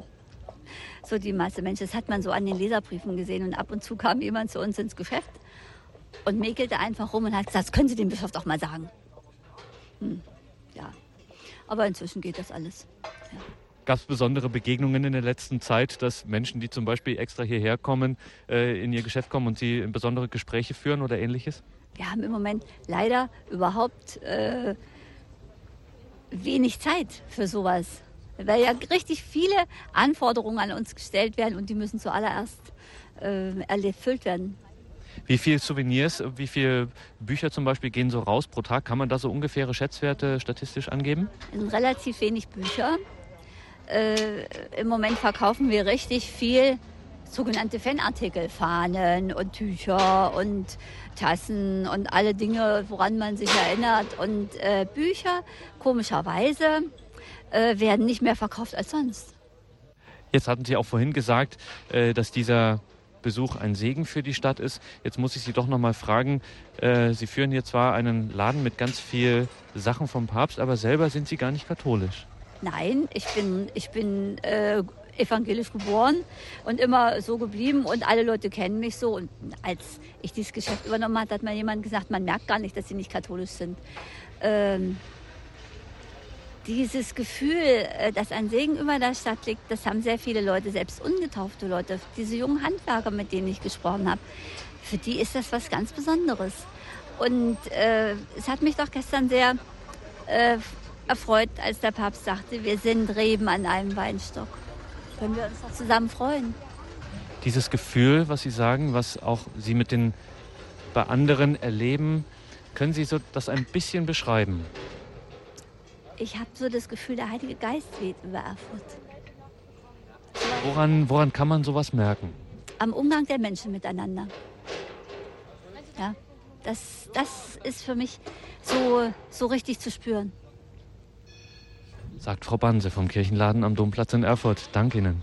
so die Masse Menschen. Das hat man so an den Leserbriefen gesehen. Und ab und zu kam jemand zu uns ins Geschäft und mäkelte einfach rum und hat gesagt, das können Sie dem Bischof doch mal sagen. Hm, ja, aber inzwischen geht das alles. Ja.
Gab es besondere Begegnungen in der letzten Zeit, dass Menschen, die zum Beispiel extra hierher kommen, äh, in ihr Geschäft kommen und sie besondere Gespräche führen oder ähnliches?
Wir haben im Moment leider überhaupt äh, wenig Zeit für sowas. Weil ja richtig viele Anforderungen an uns gestellt werden und die müssen zuallererst äh, erfüllt werden.
Wie viele Souvenirs, wie viele Bücher zum Beispiel gehen so raus pro Tag? Kann man da so ungefähre Schätzwerte statistisch angeben?
Relativ wenig Bücher. Äh, Im Moment verkaufen wir richtig viel sogenannte Fanartikel, Fahnen und Tücher und Tassen und alle Dinge, woran man sich erinnert. Und äh, Bücher, komischerweise, äh, werden nicht mehr verkauft als sonst.
Jetzt hatten Sie auch vorhin gesagt, äh, dass dieser Besuch ein Segen für die Stadt ist. Jetzt muss ich Sie doch noch mal fragen. Äh, Sie führen hier zwar einen Laden mit ganz viel Sachen vom Papst, aber selber sind Sie gar nicht katholisch.
Nein, ich bin, ich bin äh, evangelisch geboren und immer so geblieben und alle Leute kennen mich so. Und als ich dieses Geschäft übernommen habe, hat mir jemand gesagt, man merkt gar nicht, dass sie nicht katholisch sind. Ähm, dieses Gefühl, äh, dass ein Segen über der Stadt liegt, das haben sehr viele Leute, selbst ungetaufte Leute, diese jungen Handwerker, mit denen ich gesprochen habe. Für die ist das was ganz Besonderes. Und äh, es hat mich doch gestern sehr äh, erfreut, als der Papst sagte, wir sind Reben an einem Weinstock können wir uns doch zusammen freuen.
Dieses Gefühl, was Sie sagen, was auch Sie mit den bei anderen erleben, können Sie so das ein bisschen beschreiben?
Ich habe so das Gefühl, der Heilige Geist weht über Erfurt.
Woran, woran kann man sowas merken?
Am Umgang der Menschen miteinander. Ja, das, das ist für mich so, so richtig zu spüren
sagt Frau Banse vom Kirchenladen am Domplatz in Erfurt. Danke Ihnen.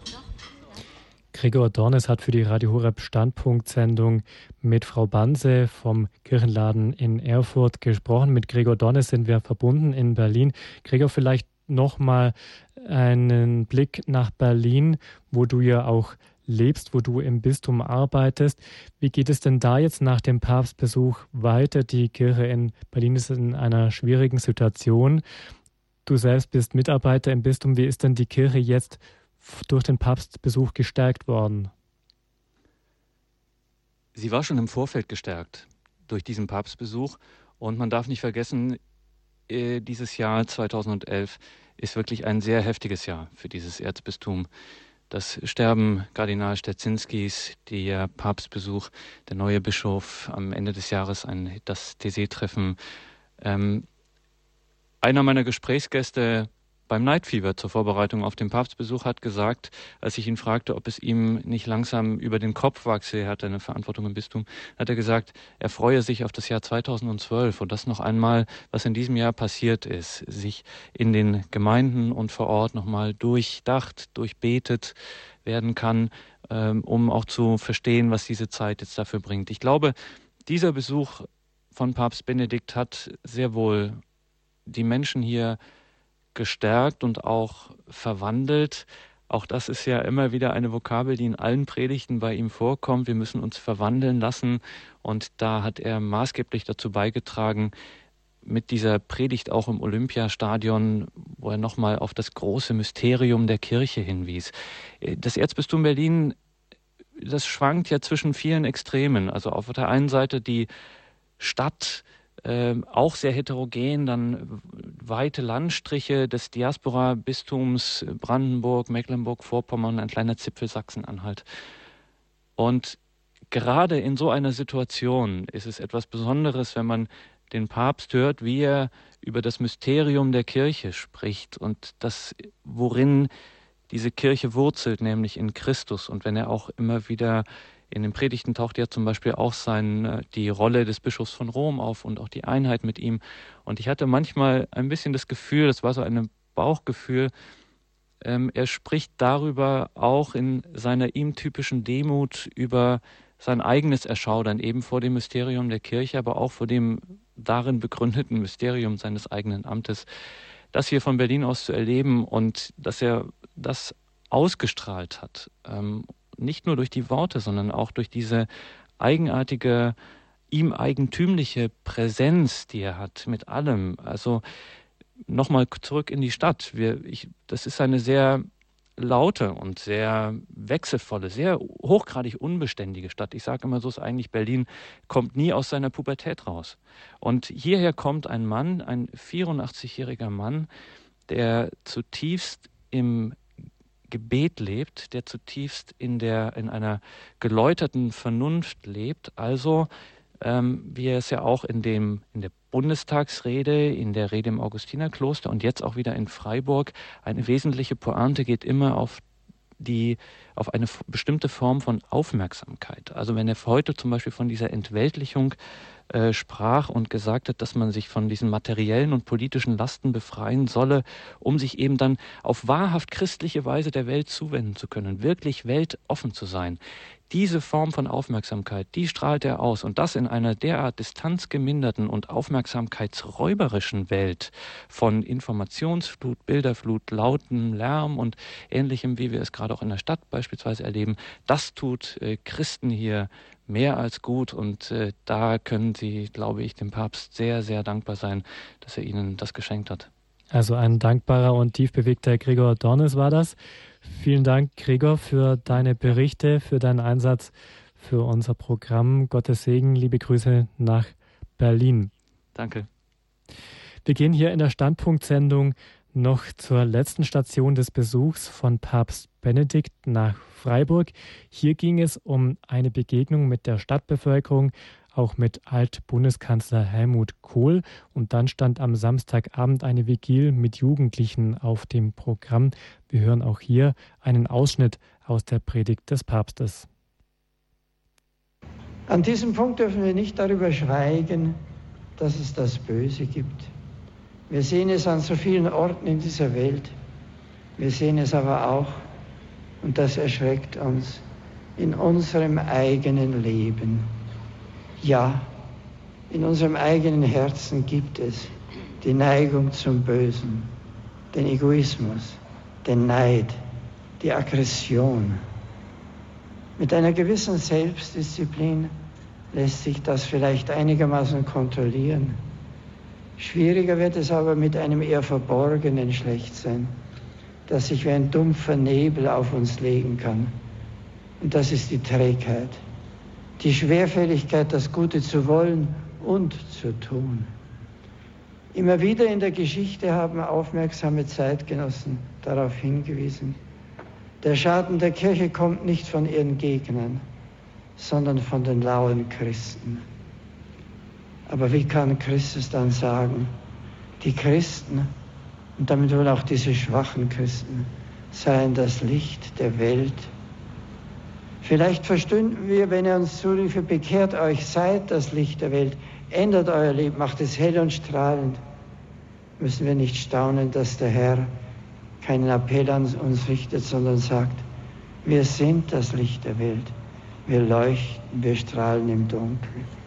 Gregor Dornes hat für die Radio Horeb Standpunktsendung mit Frau Banse vom Kirchenladen in Erfurt gesprochen. Mit Gregor Dornes sind wir verbunden in Berlin. Gregor, vielleicht nochmal einen Blick nach Berlin, wo du ja auch lebst, wo du im Bistum arbeitest. Wie geht es denn da jetzt nach dem Papstbesuch weiter? Die Kirche in Berlin ist in einer schwierigen Situation. Du selbst bist Mitarbeiter im Bistum. Wie ist denn die Kirche jetzt durch den Papstbesuch gestärkt worden?
Sie war schon im Vorfeld gestärkt durch diesen Papstbesuch. Und man darf nicht vergessen,
äh, dieses Jahr 2011 ist wirklich ein sehr heftiges Jahr für dieses Erzbistum. Das Sterben Kardinal Stetzinskis, der Papstbesuch, der neue Bischof am Ende des Jahres, ein, das TC-Treffen. Ähm, einer meiner Gesprächsgäste beim Night Fever zur Vorbereitung auf den Papstbesuch hat gesagt, als ich ihn fragte, ob es ihm nicht langsam über den Kopf wachse, er hatte eine Verantwortung im Bistum, hat er gesagt, er freue sich auf das Jahr 2012 und das noch einmal, was in diesem Jahr passiert ist, sich in den Gemeinden und vor Ort nochmal durchdacht, durchbetet werden kann, ähm, um auch zu verstehen, was diese Zeit jetzt dafür bringt. Ich glaube, dieser Besuch von Papst Benedikt hat sehr wohl die Menschen hier gestärkt und auch verwandelt. Auch das ist ja immer wieder eine Vokabel, die in allen Predigten bei ihm vorkommt. Wir müssen uns verwandeln lassen. Und da hat er maßgeblich dazu beigetragen, mit dieser Predigt auch im Olympiastadion, wo er nochmal auf das große Mysterium der Kirche hinwies. Das Erzbistum Berlin, das schwankt ja zwischen vielen Extremen. Also auf der einen Seite die Stadt, äh, auch sehr heterogen, dann weite Landstriche des Diaspora-Bistums Brandenburg, Mecklenburg, Vorpommern, ein kleiner Zipfel Sachsen-Anhalt. Und gerade in so einer Situation ist es etwas Besonderes, wenn man den Papst hört, wie er über das Mysterium der Kirche spricht und das, worin diese Kirche wurzelt, nämlich in Christus. Und wenn er auch immer wieder in den Predigten taucht ja zum Beispiel auch sein, äh, die Rolle des Bischofs von Rom auf und auch die Einheit mit ihm. Und ich hatte manchmal ein bisschen das Gefühl, das war so ein Bauchgefühl, ähm, er spricht darüber auch in seiner ihm typischen Demut über sein eigenes Erschaudern, eben vor dem Mysterium der Kirche, aber auch vor dem darin begründeten Mysterium seines eigenen Amtes. Das hier von Berlin aus zu erleben und dass er das ausgestrahlt hat ähm, nicht nur durch die Worte, sondern auch durch diese eigenartige, ihm eigentümliche Präsenz, die er hat mit allem. Also nochmal zurück in die Stadt. Wir, ich, das ist eine sehr laute und sehr wechselvolle, sehr hochgradig unbeständige Stadt. Ich sage immer so, ist eigentlich Berlin kommt nie aus seiner Pubertät raus. Und hierher kommt ein Mann, ein 84-jähriger Mann, der zutiefst im Gebet lebt, der zutiefst in, der, in einer geläuterten Vernunft lebt, also ähm, wie er es ja auch in, dem, in der Bundestagsrede, in der Rede im Augustinerkloster und jetzt auch wieder in Freiburg, eine wesentliche Pointe geht immer auf die auf eine bestimmte Form von Aufmerksamkeit. Also wenn er heute zum Beispiel von dieser Entweltlichung äh, sprach und gesagt hat, dass man sich von diesen materiellen und politischen Lasten befreien solle, um sich eben dann auf wahrhaft christliche Weise der Welt zuwenden zu können, wirklich weltoffen zu sein. Diese Form von Aufmerksamkeit, die strahlt er aus und das in einer derart distanzgeminderten und aufmerksamkeitsräuberischen Welt von Informationsflut, Bilderflut, lautem Lärm und ähnlichem, wie wir es gerade auch in der Stadt beispielsweise erleben. Das tut äh, Christen hier mehr als gut und äh, da können Sie, glaube ich, dem Papst sehr, sehr dankbar sein, dass er Ihnen das geschenkt hat.
Also ein dankbarer und tief bewegter Gregor Dornes war das. Vielen Dank, Gregor, für deine Berichte, für deinen Einsatz für unser Programm. Gottes Segen, liebe Grüße nach Berlin.
Danke.
Wir gehen hier in der Standpunktsendung noch zur letzten Station des Besuchs von Papst Benedikt nach Freiburg. Hier ging es um eine Begegnung mit der Stadtbevölkerung, auch mit Altbundeskanzler Helmut Kohl. Und dann stand am Samstagabend eine Vigil mit Jugendlichen auf dem Programm. Wir hören auch hier einen Ausschnitt aus der Predigt des Papstes.
An diesem Punkt dürfen wir nicht darüber schweigen, dass es das Böse gibt. Wir sehen es an so vielen Orten in dieser Welt. Wir sehen es aber auch, und das erschreckt uns, in unserem eigenen Leben. Ja, in unserem eigenen Herzen gibt es die Neigung zum Bösen, den Egoismus, den Neid, die Aggression. Mit einer gewissen Selbstdisziplin lässt sich das vielleicht einigermaßen kontrollieren. Schwieriger wird es aber mit einem eher verborgenen Schlechtsein, das sich wie ein dumpfer Nebel auf uns legen kann. Und das ist die Trägheit, die Schwerfälligkeit, das Gute zu wollen und zu tun. Immer wieder in der Geschichte haben aufmerksame Zeitgenossen darauf hingewiesen. Der Schaden der Kirche kommt nicht von ihren Gegnern, sondern von den lauen Christen. Aber wie kann Christus dann sagen, die Christen, und damit wohl auch diese schwachen Christen, seien das Licht der Welt? Vielleicht verstünden wir, wenn er uns zuriefe, bekehrt euch, seid das Licht der Welt, ändert euer Leben, macht es hell und strahlend. Müssen wir nicht staunen, dass der Herr keinen Appell an uns richtet, sondern sagt, wir sind das Licht der Welt. Wir leuchten, wir strahlen im Dunkeln.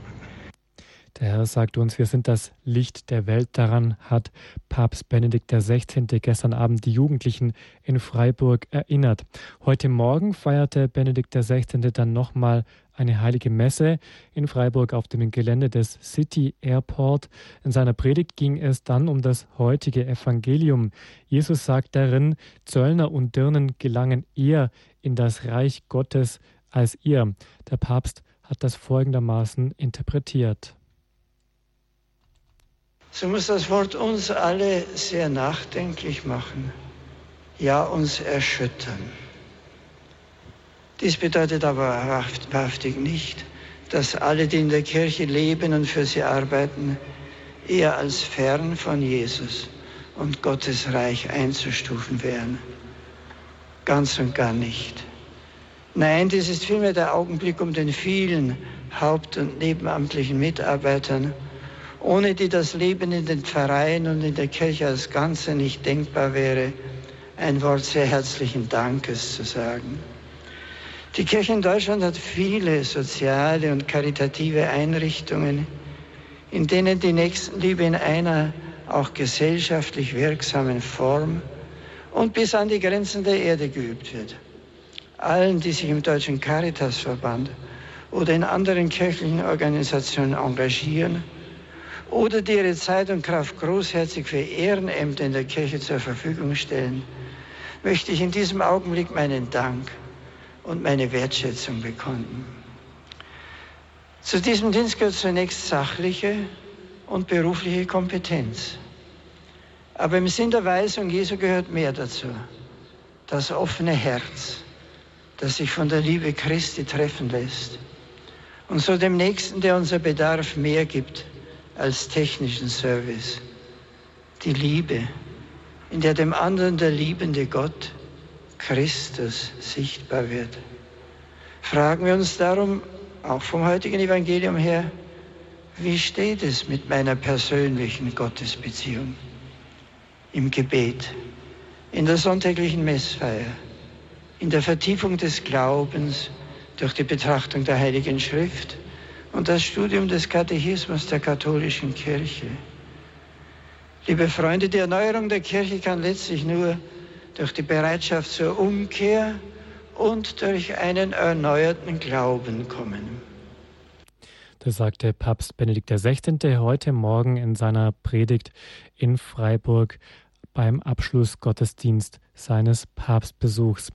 Der Herr sagt uns, wir sind das Licht der Welt. Daran hat Papst Benedikt XVI. gestern Abend die Jugendlichen in Freiburg erinnert. Heute Morgen feierte Benedikt XVI. dann nochmal eine heilige Messe in Freiburg auf dem Gelände des City Airport. In seiner Predigt ging es dann um das heutige Evangelium. Jesus sagt darin, Zöllner und Dirnen gelangen eher in das Reich Gottes als ihr. Der Papst hat das folgendermaßen interpretiert.
So muss das Wort uns alle sehr nachdenklich machen, ja uns erschüttern. Dies bedeutet aber wahrhaftig nicht, dass alle, die in der Kirche leben und für sie arbeiten, eher als fern von Jesus und Gottes Reich einzustufen wären. Ganz und gar nicht. Nein, dies ist vielmehr der Augenblick, um den vielen haupt- und nebenamtlichen Mitarbeitern ohne die das Leben in den Pfarreien und in der Kirche als Ganze nicht denkbar wäre, ein Wort sehr herzlichen Dankes zu sagen. Die Kirche in Deutschland hat viele soziale und karitative Einrichtungen, in denen die Nächstenliebe in einer auch gesellschaftlich wirksamen Form und bis an die Grenzen der Erde geübt wird. Allen, die sich im Deutschen Caritasverband oder in anderen kirchlichen Organisationen engagieren, oder die ihre Zeit und Kraft großherzig für Ehrenämter in der Kirche zur Verfügung stellen, möchte ich in diesem Augenblick meinen Dank und meine Wertschätzung bekunden. Zu diesem Dienst gehört zunächst sachliche und berufliche Kompetenz. Aber im Sinn der Weisung Jesu gehört mehr dazu. Das offene Herz, das sich von der Liebe Christi treffen lässt und so dem Nächsten, der unser Bedarf mehr gibt, als technischen Service. Die Liebe, in der dem anderen der liebende Gott, Christus, sichtbar wird. Fragen wir uns darum, auch vom heutigen Evangelium her, wie steht es mit meiner persönlichen Gottesbeziehung? Im Gebet, in der sonntäglichen Messfeier, in der Vertiefung des Glaubens durch die Betrachtung der Heiligen Schrift, und das Studium des Katechismus der katholischen Kirche. Liebe Freunde, die Erneuerung der Kirche kann letztlich nur durch die Bereitschaft zur Umkehr und durch einen erneuerten Glauben kommen.
Das sagte Papst Benedikt XVI. heute Morgen in seiner Predigt in Freiburg beim Abschlussgottesdienst seines Papstbesuchs.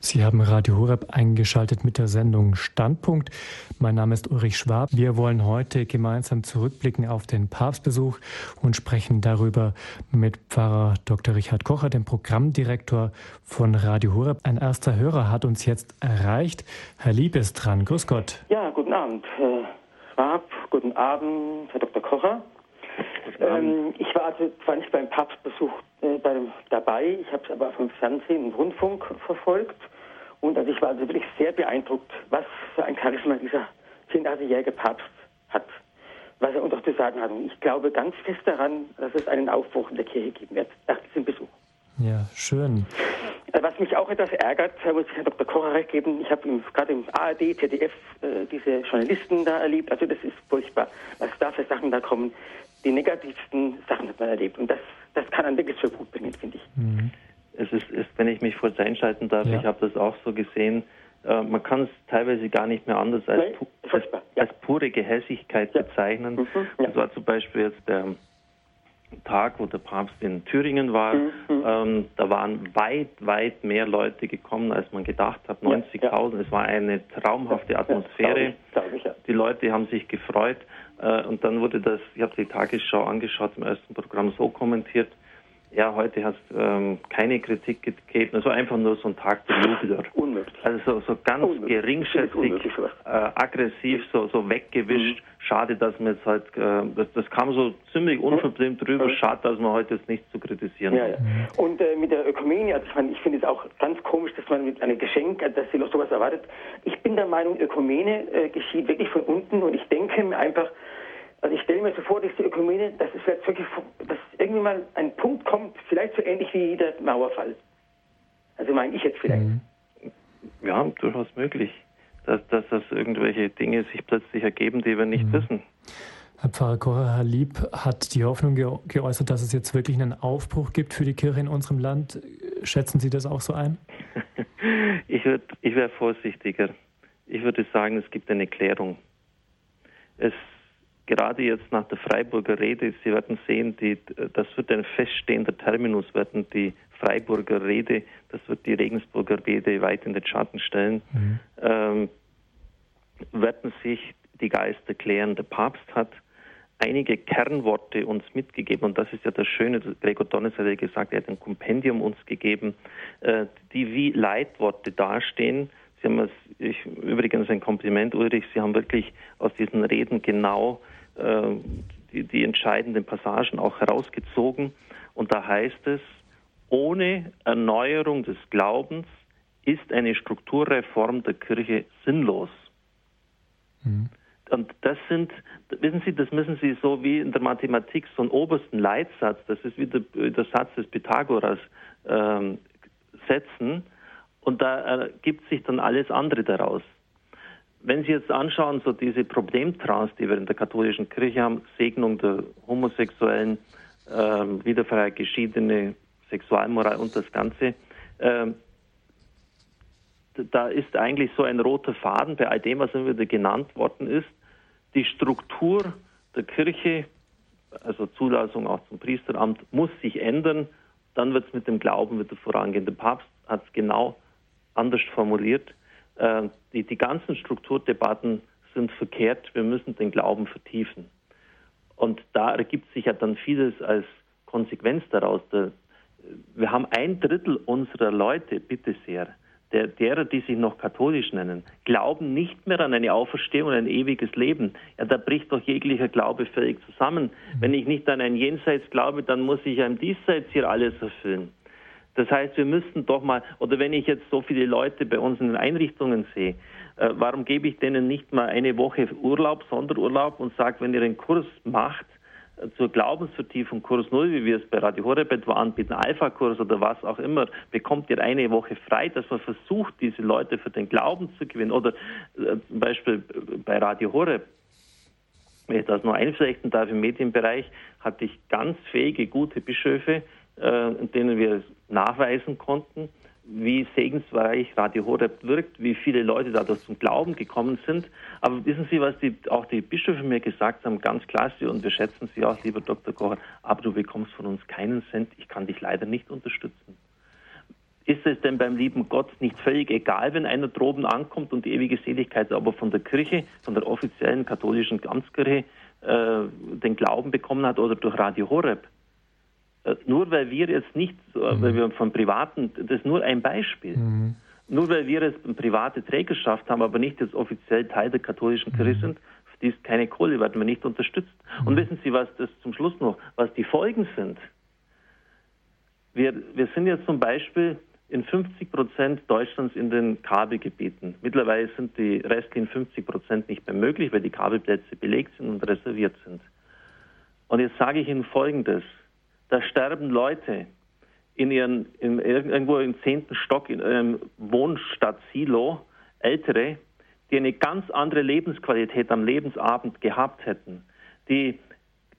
Sie haben Radio Horeb eingeschaltet mit der Sendung Standpunkt. Mein Name ist Ulrich Schwab. Wir wollen heute gemeinsam zurückblicken auf den Papstbesuch und sprechen darüber mit Pfarrer Dr. Richard Kocher, dem Programmdirektor von Radio Horeb. Ein erster Hörer hat uns jetzt erreicht. Herr Lieb ist dran. Grüß Gott.
Ja, guten Abend, Herr Schwab. Guten Abend, Herr Dr. Kocher. Ähm, ich war also zwar nicht beim Papstbesuch äh, bei, dabei, ich habe es aber vom Fernsehen und Rundfunk verfolgt. Und also ich war also wirklich sehr beeindruckt, was für ein Charisma dieser 84-jährige Papst hat, was er uns auch zu sagen hat. Und ich glaube ganz fest daran, dass es einen Aufbruch in der Kirche geben wird nach diesem Besuch.
Ja, schön.
Äh, was mich auch etwas ärgert, da muss ich Herrn Dr. Kocher recht geben, ich habe gerade im ARD, ZDF äh, diese Journalisten da erlebt, also das ist furchtbar, was da für Sachen da kommen. Die negativsten Sachen hat man erlebt und das, das kann einen wirklich für gut bringen, finde ich. Mhm
es ist, ist, wenn ich mich kurz einschalten darf, ja. ich habe das auch so gesehen, äh, man kann es teilweise gar nicht mehr anders als, pu als, ja. als pure Gehässigkeit ja. bezeichnen. Mhm. Das war zum Beispiel jetzt der Tag, wo der Papst in Thüringen war. Mhm. Ähm, da waren weit, weit mehr Leute gekommen, als man gedacht hat. 90.000. Ja, ja. Es war eine traumhafte Atmosphäre. Ja, ich, ich, die Leute haben sich gefreut. Äh, und dann wurde das, ich habe die Tagesschau angeschaut, im ersten Programm so kommentiert, ja, heute hat es ähm, keine Kritik gegeben, also einfach nur so ein Tag der Jubel.
Unmöglich.
Also so, so ganz unmöglich. geringschätzig, äh, aggressiv, so, so weggewischt. Mhm. Schade, dass man jetzt halt, äh, das, das kam so ziemlich unverblümt drüber. Mhm. Schade, dass man heute jetzt nichts zu kritisieren
ja, ja. Und äh, mit der Ökumene, also ich, mein, ich finde es auch ganz komisch, dass man mit einem Geschenk, äh, dass sie noch sowas erwartet. Ich bin der Meinung, Ökumene äh, geschieht wirklich von unten und ich denke mir einfach, also ich stelle mir so vor, dass die Ökumene, dass es vielleicht wirklich, dass irgendwie mal ein Punkt kommt, vielleicht so ähnlich wie der Mauerfall. Also meine ich jetzt vielleicht. Mhm.
Ja, durchaus möglich, dass, dass das irgendwelche Dinge sich plötzlich ergeben, die wir nicht mhm. wissen.
Herr Pfarrer Cora Lieb hat die Hoffnung geäußert, dass es jetzt wirklich einen Aufbruch gibt für die Kirche in unserem Land. Schätzen Sie das auch so ein?
ich würd, ich wäre vorsichtiger. Ich würde sagen, es gibt eine Klärung. Es gerade jetzt nach der Freiburger Rede, Sie werden sehen, die, das wird ein feststehender Terminus werden, die Freiburger Rede, das wird die Regensburger Rede weit in den Schatten stellen, mhm. ähm, werden sich die Geister klären. Der Papst hat einige Kernworte uns mitgegeben und das ist ja das Schöne, Gregor Donnes hat ja gesagt, er hat ein Kompendium uns gegeben, äh, die wie Leitworte dastehen. Sie haben es, ich, übrigens ein Kompliment, Ulrich, Sie haben wirklich aus diesen Reden genau äh, die, die entscheidenden Passagen auch herausgezogen. Und da heißt es, ohne Erneuerung des Glaubens ist eine Strukturreform der Kirche sinnlos. Mhm. Und das sind, wissen Sie, das müssen Sie so wie in der Mathematik so einen obersten Leitsatz, das ist wie der, der Satz des Pythagoras, ähm, setzen und da ergibt sich dann alles andere daraus. Wenn Sie jetzt anschauen, so diese Problemtrance, die wir in der katholischen Kirche haben, Segnung der Homosexuellen, äh, wiederfrei geschiedene Sexualmoral und das Ganze, äh, da ist eigentlich so ein roter Faden bei all dem, was immer wieder genannt worden ist. Die Struktur der Kirche, also Zulassung auch zum Priesteramt, muss sich ändern. Dann wird es mit dem Glauben wieder vorangehen. Der Papst hat es genau anders formuliert. Äh, die, die ganzen Strukturdebatten sind verkehrt. Wir müssen den Glauben vertiefen. Und da ergibt sich ja dann vieles als Konsequenz daraus. wir haben ein Drittel unserer Leute, bitte sehr, der, derer, die sich noch katholisch nennen, glauben nicht mehr an eine Auferstehung und ein ewiges Leben. Ja, da bricht doch jeglicher Glaube völlig zusammen. Wenn ich nicht an ein Jenseits glaube, dann muss ich im Diesseits hier alles erfüllen. Das heißt, wir müssten doch mal, oder wenn ich jetzt so viele Leute bei uns in den Einrichtungen sehe, äh, warum gebe ich denen nicht mal eine Woche Urlaub, Sonderurlaub und sage, wenn ihr einen Kurs macht, äh, zur Glaubensvertiefung Kurs Null, wie wir es bei Radio Horeb etwa anbieten, Alpha-Kurs oder was auch immer, bekommt ihr eine Woche frei, dass man versucht, diese Leute für den Glauben zu gewinnen. Oder äh, zum Beispiel bei Radio Horeb, wenn ich das nur einflechten darf, im Medienbereich hatte ich ganz fähige, gute Bischöfe, äh, denen wir nachweisen konnten, wie segensreich Radio Horeb wirkt, wie viele Leute dadurch zum Glauben gekommen sind. Aber wissen Sie, was die, auch die Bischöfe mir gesagt haben? Ganz klasse und wir schätzen Sie auch, lieber Dr. Kocher, aber du bekommst von uns keinen Cent, ich kann dich leider nicht unterstützen. Ist es denn beim lieben Gott nicht völlig egal, wenn einer droben ankommt und die ewige Seligkeit aber von der Kirche, von der offiziellen katholischen Amtskirche äh, den Glauben bekommen hat oder durch Radio Horeb? Äh, nur weil wir jetzt nicht, äh, mhm. weil wir von Privaten, das ist nur ein Beispiel. Mhm. Nur weil wir jetzt eine private Trägerschaft haben, aber nicht jetzt offiziell Teil der katholischen Kirche mhm. sind, für die ist keine Kohle, werden wir nicht unterstützt. Und mhm. wissen Sie, was das zum Schluss noch, was die Folgen sind? Wir, wir sind jetzt zum Beispiel in 50 Prozent Deutschlands in den Kabelgebieten. Mittlerweile sind die restlichen 50 Prozent nicht mehr möglich, weil die Kabelplätze belegt sind und reserviert sind. Und jetzt sage ich Ihnen Folgendes da sterben Leute in ihren, in, irgendwo im zehnten Stock in einem Wohnstadt Silo, Ältere, die eine ganz andere Lebensqualität am Lebensabend gehabt hätten, die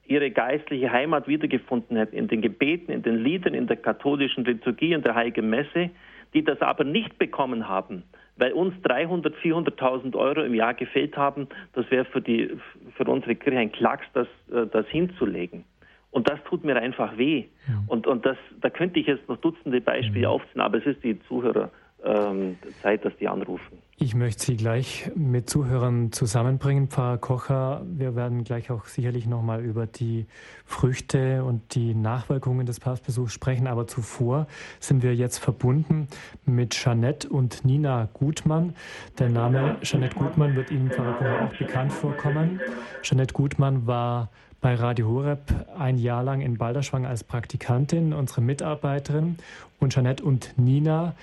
ihre geistliche Heimat wiedergefunden hätten in den Gebeten, in den Liedern, in der katholischen Liturgie, in der Heiligen Messe, die das aber nicht bekommen haben, weil uns 300, 400.000 Euro im Jahr gefehlt haben. Das wäre für, für unsere Kirche ein Klacks, das, äh, das hinzulegen. Und das tut mir einfach weh. Ja. Und, und das, da könnte ich jetzt noch Dutzende Beispiele mhm. aufziehen, aber es ist die Zuhörerzeit, ähm, dass die anrufen.
Ich möchte Sie gleich mit Zuhörern zusammenbringen, Pfarrer Kocher. Wir werden gleich auch sicherlich nochmal über die Früchte und die Nachwirkungen des Papstbesuchs sprechen. Aber zuvor sind wir jetzt verbunden mit Jeanette und Nina Gutmann. Der Name Jeanette Gutmann wird Ihnen, Pfarrer Kocher, auch bekannt vorkommen. Jeanette Gutmann war bei Radio Horeb ein Jahr lang in Balderschwang als Praktikantin, unsere Mitarbeiterin. Und Jeanette und Nina,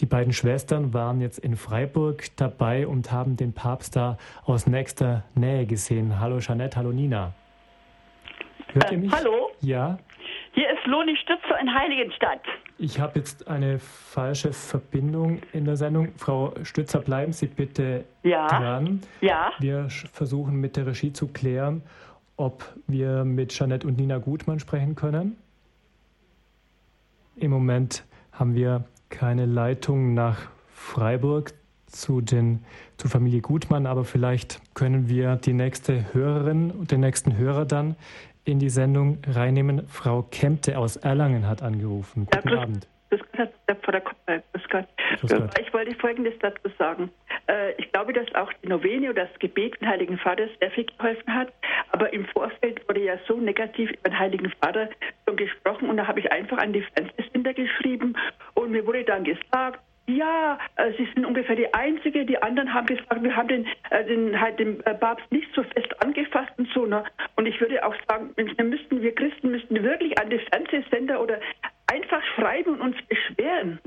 die beiden Schwestern, waren jetzt in Freiburg dabei und haben den Papst da aus nächster Nähe gesehen. Hallo Jeanette, hallo Nina.
Hört ihr mich? Äh, hallo?
Ja.
Hier ist Loni Stützer in Heiligenstadt.
Ich habe jetzt eine falsche Verbindung in der Sendung. Frau Stützer, bleiben Sie bitte
ja.
dran.
Ja.
Wir versuchen mit der Regie zu klären, ob wir mit Jeanette und Nina Gutmann sprechen können. Im Moment haben wir keine Leitung nach Freiburg zu den, zur Familie Gutmann, aber vielleicht können wir die nächste Hörerin und den nächsten Hörer dann in die Sendung reinnehmen. Frau Kempte aus Erlangen hat angerufen. Guten ja, Abend.
Gott, Grüß Gott. Grüß Gott. Ich wollte Folgendes dazu sagen. Äh, ich glaube, dass auch die Novene oder das Gebet des Heiligen Vaters sehr viel geholfen hat. Aber im Vorfeld wurde ja so negativ über den Heiligen Vater schon gesprochen und da habe ich einfach an die Fernsehsender geschrieben und mir wurde dann gesagt, ja, äh, Sie sind ungefähr die Einzige. Die anderen haben gesagt, wir haben den, äh, den, halt den Papst nicht so fest angefasst und so. Ne? Und ich würde auch sagen, wir müssten, wir Christen müssten wirklich an die Fernsehsender oder einfach schreiben und uns beschweren.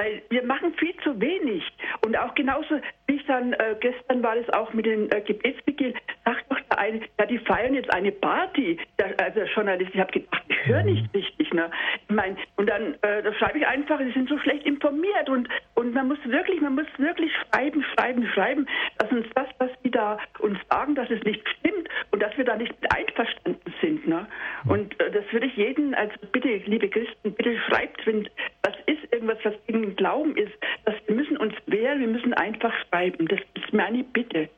Weil wir machen viel zu wenig. Und auch genauso, wie ich dann, äh, gestern war es auch mit den äh, Gebetsbeginn, sagt doch der eine, ja, die feiern jetzt eine Party. Der, also der Journalist, ich habe gedacht, ich höre nicht mhm. richtig. Ne? Ich mein, und dann äh, da schreibe ich einfach, sie sind so schlecht informiert. Und, und man muss wirklich, man muss wirklich schreiben, schreiben, schreiben, dass uns das, was sie da uns sagen, dass es nicht stimmt und dass wir da nicht einverstanden sind. Ne? Mhm. Und äh, das würde ich jeden, also bitte, liebe Christen, bitte schreibt, wenn das ist irgendwas, was gegen Glauben ist, dass wir müssen uns wehren, wir müssen einfach schreiben. Das ist meine Bitte.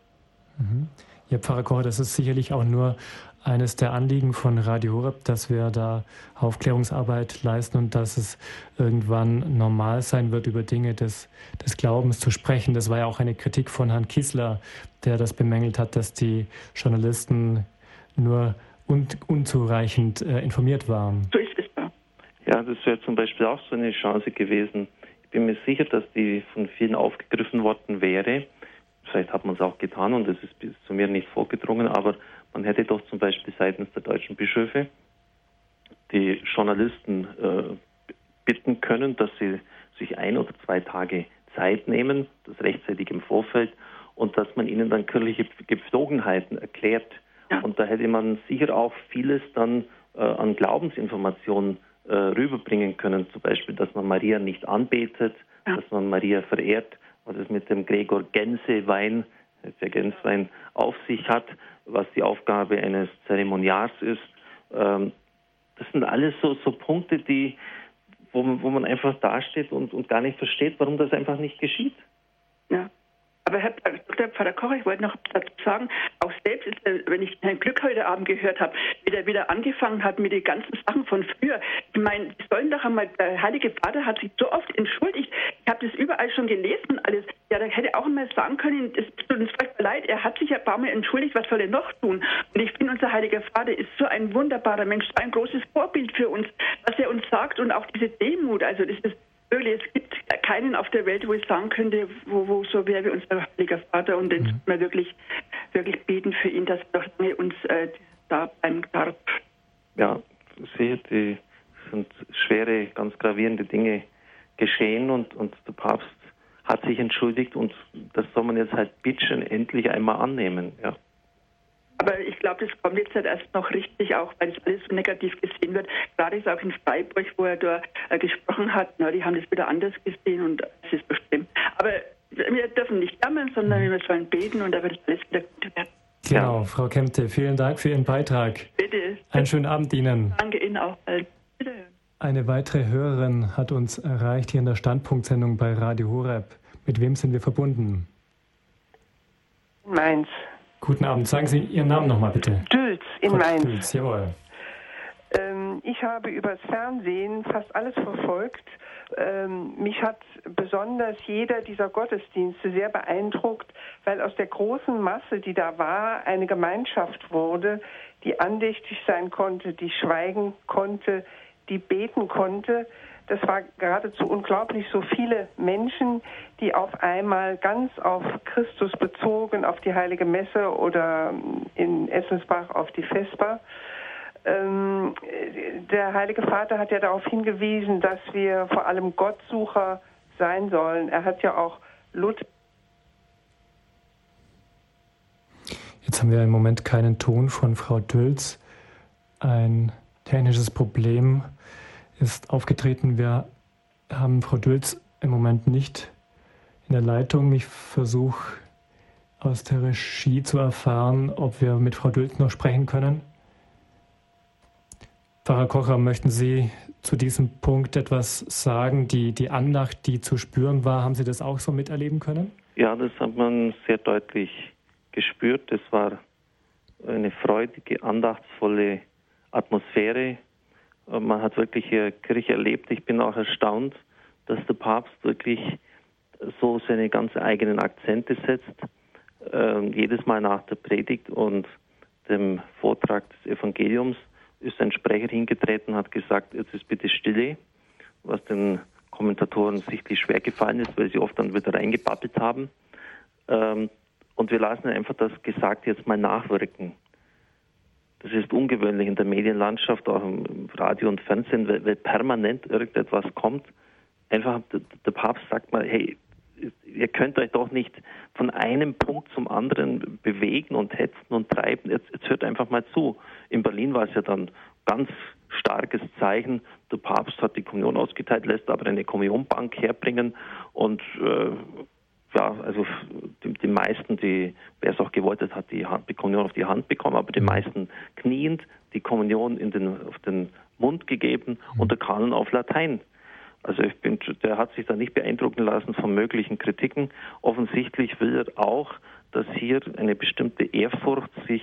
Mhm. Ja, Pfarrer Kocher, das ist sicherlich auch nur eines der Anliegen von Radio Horeb, dass wir da Aufklärungsarbeit leisten und dass es irgendwann normal sein wird, über Dinge des, des Glaubens zu sprechen. Das war ja auch eine Kritik von Herrn Kissler, der das bemängelt hat, dass die Journalisten nur un unzureichend äh, informiert waren.
So ist es.
Ja, das wäre zum Beispiel auch so eine Chance gewesen. Ich bin mir sicher, dass die von vielen aufgegriffen worden wäre. Vielleicht hat man es auch getan und es ist bis zu mir nicht vorgedrungen, aber man hätte doch zum Beispiel seitens der deutschen Bischöfe die Journalisten äh, bitten können, dass sie sich ein oder zwei Tage Zeit nehmen, das rechtzeitig im Vorfeld, und dass man ihnen dann kirchliche Gepflogenheiten erklärt. Ja. Und da hätte man sicher auch vieles dann äh, an Glaubensinformationen äh, rüberbringen können. Zum Beispiel, dass man Maria nicht anbetet, ja. dass man Maria verehrt, was es mit dem Gregor Gänsewein, der Gänsewein auf sich hat, was die Aufgabe eines Zeremonials ist. Ähm, das sind alles so, so Punkte, die, wo, man, wo man einfach dasteht und, und gar nicht versteht, warum das einfach nicht geschieht.
Ja. Aber Herr Dr. Pfarrer Koch, ich wollte noch dazu sagen, auch selbst, ist, wenn ich Herrn Glück heute Abend gehört habe, wie der wieder angefangen hat mit den ganzen Sachen von früher. Ich meine, die sollen doch einmal, der Heilige Vater hat sich so oft entschuldigt. Ich habe das überall schon gelesen alles. Ja, da hätte auch mal sagen können, es tut uns furchtbar leid, er hat sich ja ein paar Mal entschuldigt, was soll er noch tun? Und ich finde, unser Heiliger Vater ist so ein wunderbarer Mensch, so ein großes Vorbild für uns, was er uns sagt und auch diese Demut. Also das ist wirklich, es gibt keinen auf der Welt, wo ich sagen könnte, wo, wo so wäre wie unser Heiliger Vater und den mhm. wir wirklich, wirklich beten für ihn, dass er doch uns äh, da bleiben darf.
Ja, sehe, die sind schwere, ganz gravierende Dinge geschehen und, und der Papst hat sich entschuldigt und das soll man jetzt halt bitte endlich einmal annehmen, ja.
Aber ich glaube, das kommt jetzt halt erst noch richtig, auch weil es alles so negativ gesehen wird. Gerade ist auch in Freiburg, wo er da äh, gesprochen hat, na, die haben das wieder anders gesehen und es ist bestimmt. Aber wir dürfen nicht jammern, sondern wir sollen beten und da wird alles wieder gut werden.
Genau, Frau Kempte, vielen Dank für Ihren Beitrag.
Bitte.
Einen schönen Abend Ihnen.
Danke Ihnen auch.
Wiederhören. Eine weitere Hörerin hat uns erreicht hier in der Standpunktsendung bei Radio Horeb. Mit wem sind wir verbunden?
Mainz.
Guten Abend. Sagen Sie Ihren Namen nochmal bitte.
Dülz in Mainz.
Dülz, jawohl.
ich habe übers Fernsehen fast alles verfolgt. Ähm, mich hat besonders jeder dieser Gottesdienste sehr beeindruckt, weil aus der großen Masse, die da war, eine Gemeinschaft wurde, die andächtig sein konnte, die schweigen konnte, die beten konnte. Das war geradezu unglaublich, so viele Menschen, die auf einmal ganz auf Christus bezogen, auf die heilige Messe oder in Essensbach auf die Vesper. Ähm, der Heilige Vater hat ja darauf hingewiesen, dass wir vor allem Gottsucher sein sollen. Er hat ja auch Luther.
Jetzt haben wir im Moment keinen Ton von Frau Dülz. Ein technisches Problem ist aufgetreten. Wir haben Frau Dülz im Moment nicht in der Leitung. Ich versuche aus der Regie zu erfahren, ob wir mit Frau Dülz noch sprechen können. Pfarrer Kocher, möchten Sie zu diesem Punkt etwas sagen? Die, die Andacht, die zu spüren war, haben Sie das auch so miterleben können?
Ja, das hat man sehr deutlich gespürt. Es war eine freudige, andachtsvolle Atmosphäre. Man hat wirklich hier Kirche erlebt. Ich bin auch erstaunt, dass der Papst wirklich so seine ganz eigenen Akzente setzt. Äh, jedes Mal nach der Predigt und dem Vortrag des Evangeliums ist ein Sprecher hingetreten hat gesagt, jetzt ist bitte Stille, was den Kommentatoren sichtlich schwer gefallen ist, weil sie oft dann wieder reingebabbelt haben. Ähm, und wir lassen einfach das Gesagte jetzt mal nachwirken. Das ist ungewöhnlich in der Medienlandschaft, auch im Radio und Fernsehen, weil, weil permanent irgendetwas kommt. Einfach der Papst sagt mal, hey, ihr könnt euch doch nicht von einem Punkt zum anderen bewegen und hetzen und treiben. Jetzt, jetzt hört einfach mal zu. In Berlin war es ja dann ganz starkes Zeichen. Der Papst hat die Kommunion ausgeteilt, lässt aber eine Kommunionbank herbringen und äh, ja, also die, die meisten, die, wer es auch gewollt hat, hat die, Hand, die Kommunion auf die Hand bekommen, aber die mhm. meisten kniend die Kommunion in den, auf den Mund gegeben und der Kanon auf Latein. Also ich bin, der hat sich da nicht beeindrucken lassen von möglichen Kritiken. Offensichtlich will er auch, dass hier eine bestimmte Ehrfurcht sich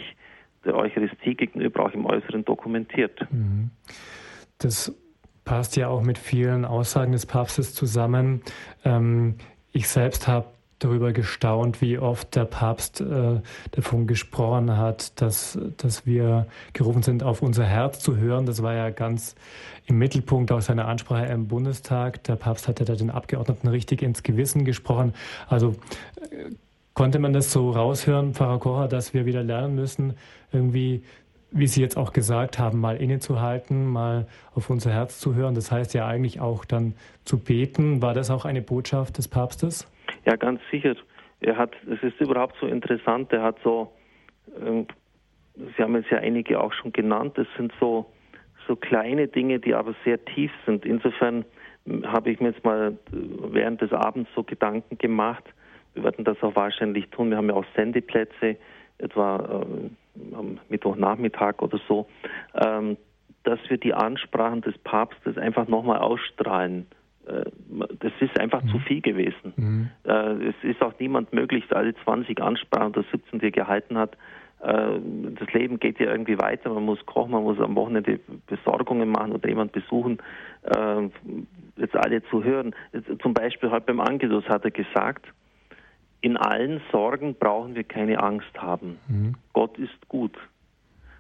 der Eucharistie gegenüber auch im Äußeren dokumentiert. Mhm.
Das passt ja auch mit vielen Aussagen des Papstes zusammen. Ähm, ich selbst habe darüber gestaunt, wie oft der Papst äh, davon gesprochen hat, dass, dass wir gerufen sind, auf unser Herz zu hören. Das war ja ganz im Mittelpunkt auch seiner Ansprache im Bundestag. Der Papst hatte da den Abgeordneten richtig ins Gewissen gesprochen. Also äh, konnte man das so raushören, Pfarrer Kocher, dass wir wieder lernen müssen, irgendwie wie Sie jetzt auch gesagt haben, mal innezuhalten, mal auf unser Herz zu hören. Das heißt ja eigentlich auch dann zu beten. War das auch eine Botschaft des Papstes?
Ja, ganz sicher. Er hat, es ist überhaupt so interessant, er hat so, äh, Sie haben jetzt ja einige auch schon genannt, es sind so, so kleine Dinge, die aber sehr tief sind. Insofern habe ich mir jetzt mal äh, während des Abends so Gedanken gemacht. Wir werden das auch wahrscheinlich tun. Wir haben ja auch Sendeplätze, etwa äh, am Mittwochnachmittag oder so, ähm, dass wir die Ansprachen des Papstes einfach nochmal ausstrahlen das ist einfach mhm. zu viel gewesen. Mhm. Äh, es ist auch niemand möglich, alle 20 Ansprachen oder 17, die gehalten hat. Äh, das Leben geht ja irgendwie weiter. Man muss kochen, man muss am Wochenende Besorgungen machen oder jemand besuchen. Jetzt alle zu hören. Zum Beispiel heute beim Angelus hat er gesagt, in allen Sorgen brauchen wir keine Angst haben. Mhm. Gott ist gut.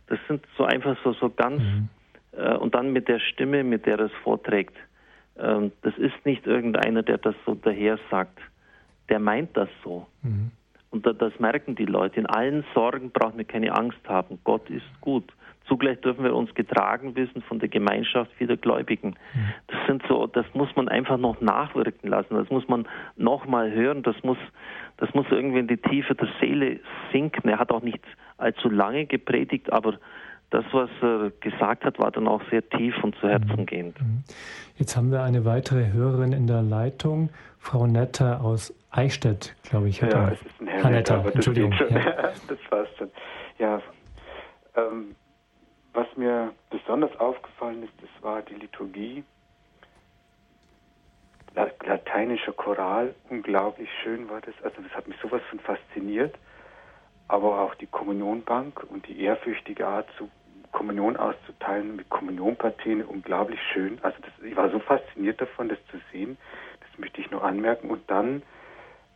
Das sind so einfach so, so ganz, mhm. und dann mit der Stimme, mit der er es vorträgt ähm, das ist nicht irgendeiner, der das so daher sagt. Der meint das so. Mhm. Und das merken die Leute. In allen Sorgen brauchen wir keine Angst haben. Gott ist gut. Zugleich dürfen wir uns getragen wissen von der Gemeinschaft vieler Gläubigen. Mhm. Das sind so, das muss man einfach noch nachwirken lassen. Das muss man nochmal hören. Das muss, das muss irgendwie in die Tiefe der Seele sinken. Er hat auch nicht allzu lange gepredigt, aber das, was er gesagt hat, war dann auch sehr tief und zu Herzen gehend. Mhm.
Jetzt haben wir eine weitere Hörerin in der Leitung, Frau Netter aus Eichstätt, glaube ich.
Ja, es ist ein Herr, Herr Netter, Netter Entschuldigung. Das, ja. das war's schon. Ja, ähm, was mir besonders aufgefallen ist, das war die Liturgie. Lateinischer Choral, unglaublich schön war das. Also das hat mich sowas von fasziniert. Aber auch die Kommunionbank und die ehrfürchtige Art zu Kommunion auszuteilen mit Kommunionpartien unglaublich schön. Also das, ich war so fasziniert davon, das zu sehen. Das möchte ich nur anmerken. Und dann,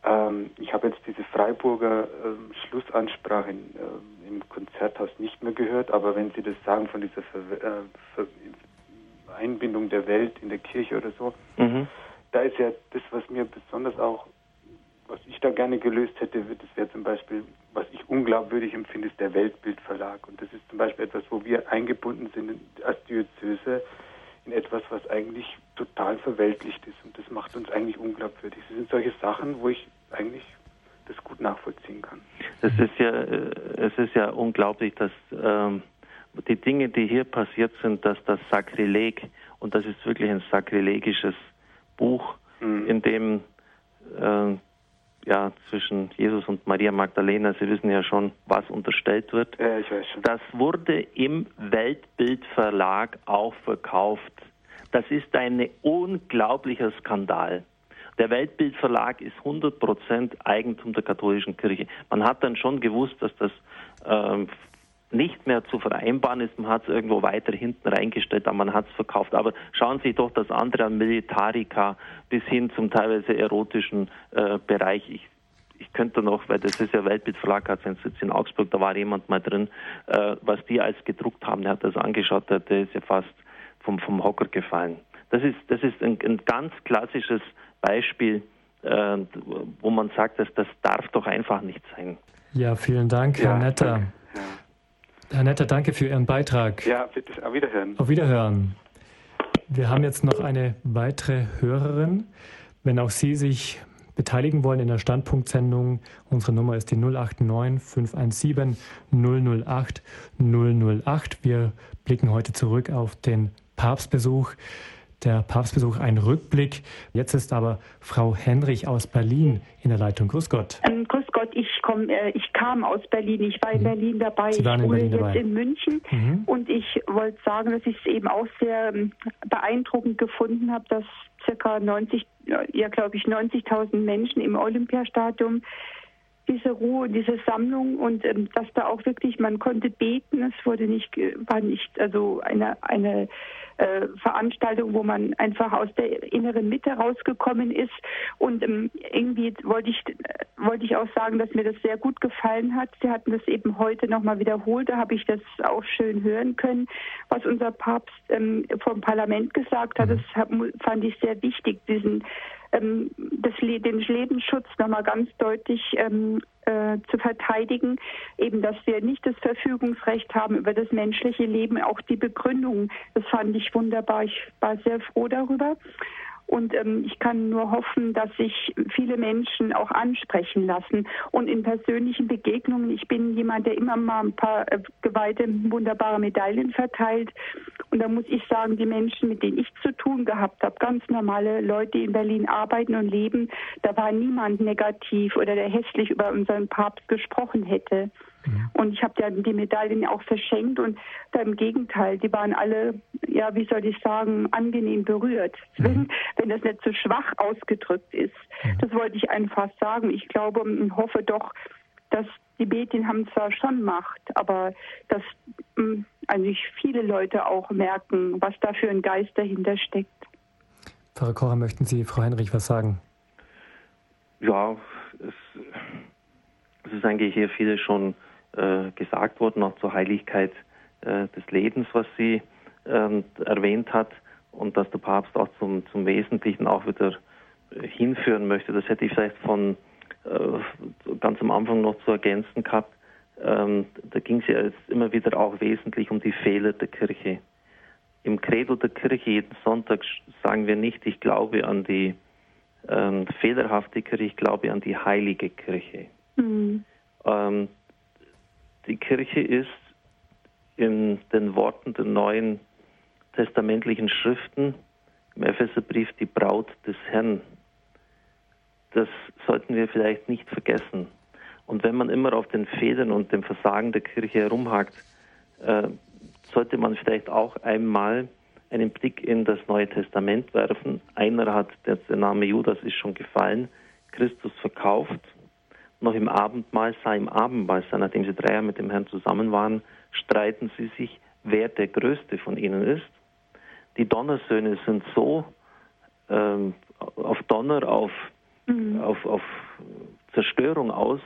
ähm, ich habe jetzt diese Freiburger ähm, Schlussansprache in, äh, im Konzerthaus nicht mehr gehört, aber wenn Sie das sagen von dieser Ver äh, Ver Einbindung der Welt in der Kirche oder so, mhm. da ist ja das, was mir besonders auch was ich da gerne gelöst hätte, das wäre zum Beispiel, was ich unglaubwürdig empfinde, ist der Weltbildverlag. Und das ist zum Beispiel etwas, wo wir eingebunden sind als Diözese in etwas, was eigentlich total verweltlicht ist. Und das macht uns eigentlich unglaubwürdig. Das sind solche Sachen, wo ich eigentlich das gut nachvollziehen kann.
Es ist ja, äh, es ist ja unglaublich, dass ähm, die Dinge, die hier passiert sind, dass das Sakrileg, und das ist wirklich ein sakrilegisches Buch, mhm. in dem äh, ja, zwischen Jesus und Maria Magdalena, Sie wissen ja schon, was unterstellt wird.
Ja, ich weiß schon.
Das wurde im Weltbildverlag auch verkauft. Das ist ein unglaublicher Skandal. Der Weltbildverlag ist 100% Eigentum der katholischen Kirche. Man hat dann schon gewusst, dass das ähm, nicht mehr zu vereinbaren ist. Man hat es irgendwo weiter hinten reingestellt, aber man hat es verkauft. Aber schauen Sie sich doch das andere an Militarica bis hin zum teilweise erotischen äh, Bereich. Ich, ich könnte noch, weil das ist ja Weltbildverlag, hat seinen Sitz in Augsburg, da war jemand mal drin, äh, was die als gedruckt haben, der hat das angeschaut, der, der ist ja fast vom, vom Hocker gefallen. Das ist, das ist ein, ein ganz klassisches Beispiel, äh, wo man sagt, dass das darf doch einfach nicht sein.
Ja, vielen Dank, Herr ja, Netter. Ja. Herr Netter, danke für Ihren Beitrag.
Ja, bitte. Auf Wiederhören.
Auf Wiederhören. Wir haben jetzt noch eine weitere Hörerin. Wenn auch Sie sich beteiligen wollen in der Standpunktsendung, unsere Nummer ist die 089 517 008 008. Wir blicken heute zurück auf den Papstbesuch. Der Papstbesuch ein Rückblick. Jetzt ist aber Frau Henrich aus Berlin in der Leitung. Grüß Gott.
Ähm, grüß Gott, ich, komm, äh, ich kam aus Berlin. Ich war in mhm. Berlin dabei. Ich wohne jetzt dabei. in München. Mhm. Und ich wollte sagen, dass ich es eben auch sehr ähm, beeindruckend gefunden habe, dass circa 90, ja glaube ich 90.000 Menschen im Olympiastadion diese Ruhe, diese Sammlung und ähm, dass da auch wirklich man konnte beten. Es wurde nicht, war nicht also eine eine äh, Veranstaltung, wo man einfach aus der inneren Mitte rausgekommen ist. Und ähm, irgendwie wollte ich wollte ich auch sagen, dass mir das sehr gut gefallen hat. Sie hatten das eben heute nochmal wiederholt. Da habe ich das auch schön hören können, was unser Papst ähm, vom Parlament gesagt hat. Das fand ich sehr wichtig, diesen ähm, das, den Lebensschutz nochmal ganz deutlich ähm, äh, zu verteidigen, eben dass wir nicht das Verfügungsrecht haben über das menschliche Leben, auch die Begründung, das fand ich wunderbar. Ich war sehr froh darüber. Und ähm, ich kann nur hoffen, dass sich viele Menschen auch ansprechen lassen. Und in persönlichen Begegnungen, ich bin jemand, der immer mal ein paar äh, geweihte, wunderbare Medaillen verteilt. Und da muss ich sagen, die Menschen, mit denen ich zu tun gehabt habe, ganz normale Leute, die in Berlin arbeiten und leben, da war niemand negativ oder der hässlich über unseren Papst gesprochen hätte. Mhm. Und ich habe ja die Medaillen auch verschenkt und da im Gegenteil, die waren alle, ja, wie soll ich sagen, angenehm berührt, mhm. wenn, wenn das nicht so schwach ausgedrückt ist. Mhm. Das wollte ich einfach sagen. Ich glaube und hoffe doch, dass die Medien haben zwar schon Macht, aber dass hm, eigentlich viele Leute auch merken, was da für ein Geist dahinter steckt.
Frau Kocher, möchten Sie, Frau Heinrich, was sagen?
Ja, es, es ist eigentlich hier vieles schon äh, gesagt worden, auch zur Heiligkeit äh, des Lebens, was sie äh, erwähnt hat und dass der Papst auch zum, zum Wesentlichen auch wieder hinführen möchte. Das hätte ich vielleicht von äh, ganz am Anfang noch zu ergänzen gehabt. Ähm, da ging es ja immer wieder auch wesentlich um die Fehler der Kirche. Im Credo der Kirche jeden Sonntag sagen wir nicht, ich glaube an die ähm, fehlerhafte Kirche, ich glaube an die heilige Kirche. Mhm. Ähm, Kirche ist in den Worten der neuen testamentlichen Schriften im Epheserbrief die Braut des Herrn. Das sollten wir vielleicht nicht vergessen. Und wenn man immer auf den Fehlern und dem Versagen der Kirche herumhakt, äh, sollte man vielleicht auch einmal einen Blick in das Neue Testament werfen. Einer hat, der, der Name Judas ist schon gefallen, Christus verkauft noch im Abendmahl, sei im Abendmahl, sei, nachdem sie drei Jahre mit dem Herrn zusammen waren, streiten sie sich, wer der größte von ihnen ist. Die Donnersöhne sind so ähm, auf Donner, auf, mhm. auf, auf Zerstörung aus,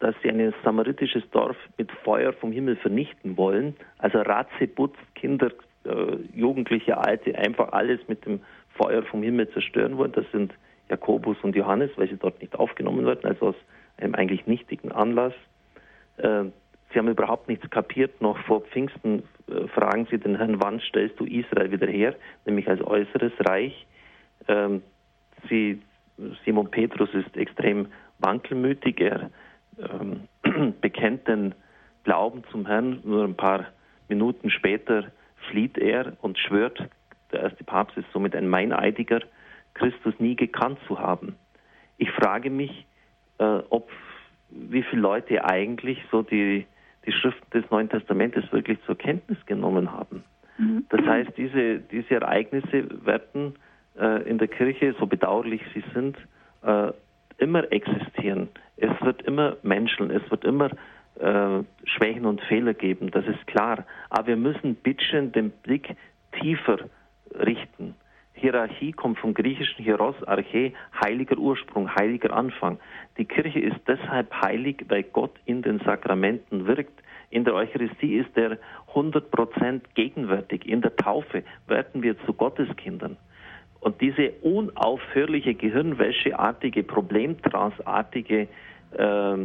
dass sie ein samaritisches Dorf mit Feuer vom Himmel vernichten wollen. Also Ratzeputz, Kinder, äh, Jugendliche, Alte, einfach alles mit dem Feuer vom Himmel zerstören wollen. Das sind Jakobus und Johannes, weil sie dort nicht aufgenommen werden, also aus einem eigentlich nichtigen Anlass. Äh, sie haben überhaupt nichts kapiert. Noch vor Pfingsten äh, fragen sie den Herrn, wann stellst du Israel wieder her, nämlich als äußeres Reich. Ähm, sie, Simon Petrus ist extrem wankelmütig. Er ähm, bekennt den Glauben zum Herrn. Nur ein paar Minuten später flieht er und schwört, der erste Papst ist somit ein Meineidiger, Christus nie gekannt zu haben. Ich frage mich, äh, ob wie viele Leute eigentlich so die, die Schriften des Neuen Testamentes wirklich zur Kenntnis genommen haben. Mhm. Das heißt, diese, diese Ereignisse werden äh, in der Kirche, so bedauerlich sie sind, äh, immer existieren. Es wird immer Menschen, es wird immer äh, Schwächen und Fehler geben, das ist klar. Aber wir müssen bitteschön den Blick tiefer richten. Hierarchie kommt vom griechischen Hieros, Arche, heiliger Ursprung, heiliger Anfang. Die Kirche ist deshalb heilig, weil Gott in den Sakramenten wirkt. In der Eucharistie ist er 100% gegenwärtig. In der Taufe werden wir zu Gotteskindern. Und diese unaufhörliche Gehirnwäscheartige, Problemtransartige äh,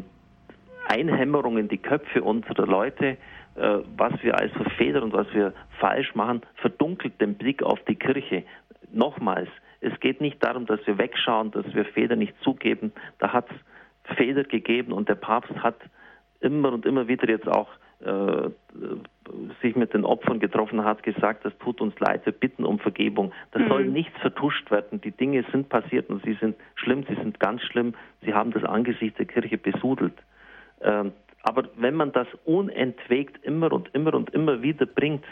Einhämmerung in die Köpfe unserer Leute, äh, was wir als Fehler und was wir falsch machen, verdunkelt den Blick auf die Kirche. Nochmals, es geht nicht darum, dass wir wegschauen, dass wir Fehler nicht zugeben. Da hat es Fehler gegeben und der Papst hat immer und immer wieder jetzt auch äh, sich mit den Opfern getroffen hat, gesagt, das tut uns leid, wir bitten um Vergebung. Das mhm. soll nichts vertuscht werden. Die Dinge sind passiert und sie sind schlimm, sie sind ganz schlimm. Sie haben das Angesicht der Kirche besudelt. Ähm, aber wenn man das unentwegt immer und immer und immer wieder bringt,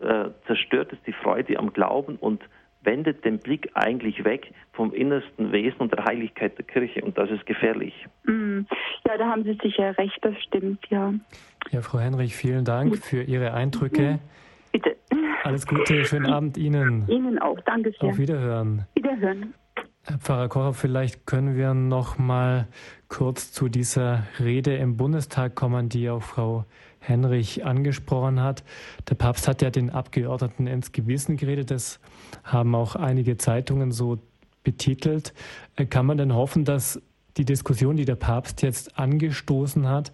äh, zerstört es die Freude am Glauben und wendet den Blick eigentlich weg vom innersten Wesen und der Heiligkeit der Kirche und das ist gefährlich.
Mm. Ja, da haben Sie sicher recht, das stimmt, ja.
Ja, Frau Henrich, vielen Dank für Ihre Eindrücke.
Bitte.
Alles Gute, schönen Abend Ihnen.
Ihnen auch, danke sehr.
Auf Wiederhören.
Wiederhören.
Herr Pfarrer Kocher, vielleicht können wir noch mal kurz zu dieser Rede im Bundestag kommen, die auch Frau Henrich angesprochen hat. Der Papst hat ja den Abgeordneten ins Gewissen geredet. Das haben auch einige Zeitungen so betitelt. Äh, kann man denn hoffen, dass die Diskussion, die der Papst jetzt angestoßen hat,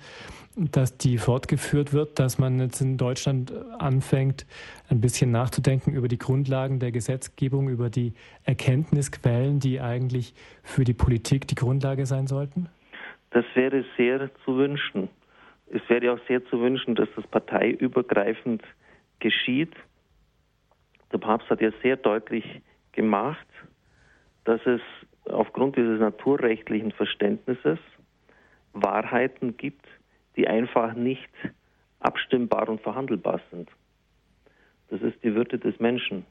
dass die fortgeführt wird, dass man jetzt in Deutschland anfängt, ein bisschen nachzudenken über die Grundlagen der Gesetzgebung, über die Erkenntnisquellen, die eigentlich für die Politik die Grundlage sein sollten?
Das wäre sehr zu wünschen. Es wäre auch sehr zu wünschen, dass das parteiübergreifend geschieht. Der Papst hat ja sehr deutlich gemacht, dass es aufgrund dieses naturrechtlichen Verständnisses Wahrheiten gibt, die einfach nicht abstimmbar und verhandelbar sind. Das ist die Würde des Menschen.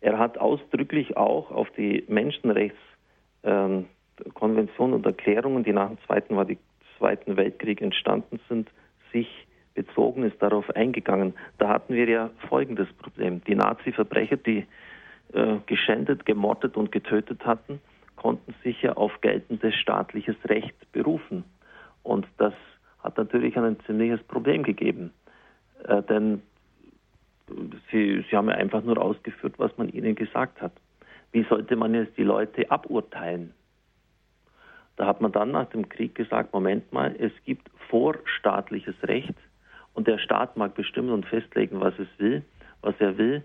Er hat ausdrücklich auch auf die Menschenrechtskonvention ähm, und Erklärungen, die nach dem Zweiten, war die Zweiten Weltkrieg entstanden sind, sich bezogen ist, darauf eingegangen. Da hatten wir ja folgendes Problem. Die Nazi-Verbrecher, die äh, geschändet, gemordet und getötet hatten, konnten sich ja auf geltendes staatliches Recht berufen. Und das hat natürlich ein ziemliches Problem gegeben. Äh, denn sie, sie haben ja einfach nur ausgeführt, was man ihnen gesagt hat. Wie sollte man jetzt die Leute aburteilen? Da hat man dann nach dem Krieg gesagt, Moment mal, es gibt vorstaatliches Recht und der Staat mag bestimmen und festlegen, was es will, was er will.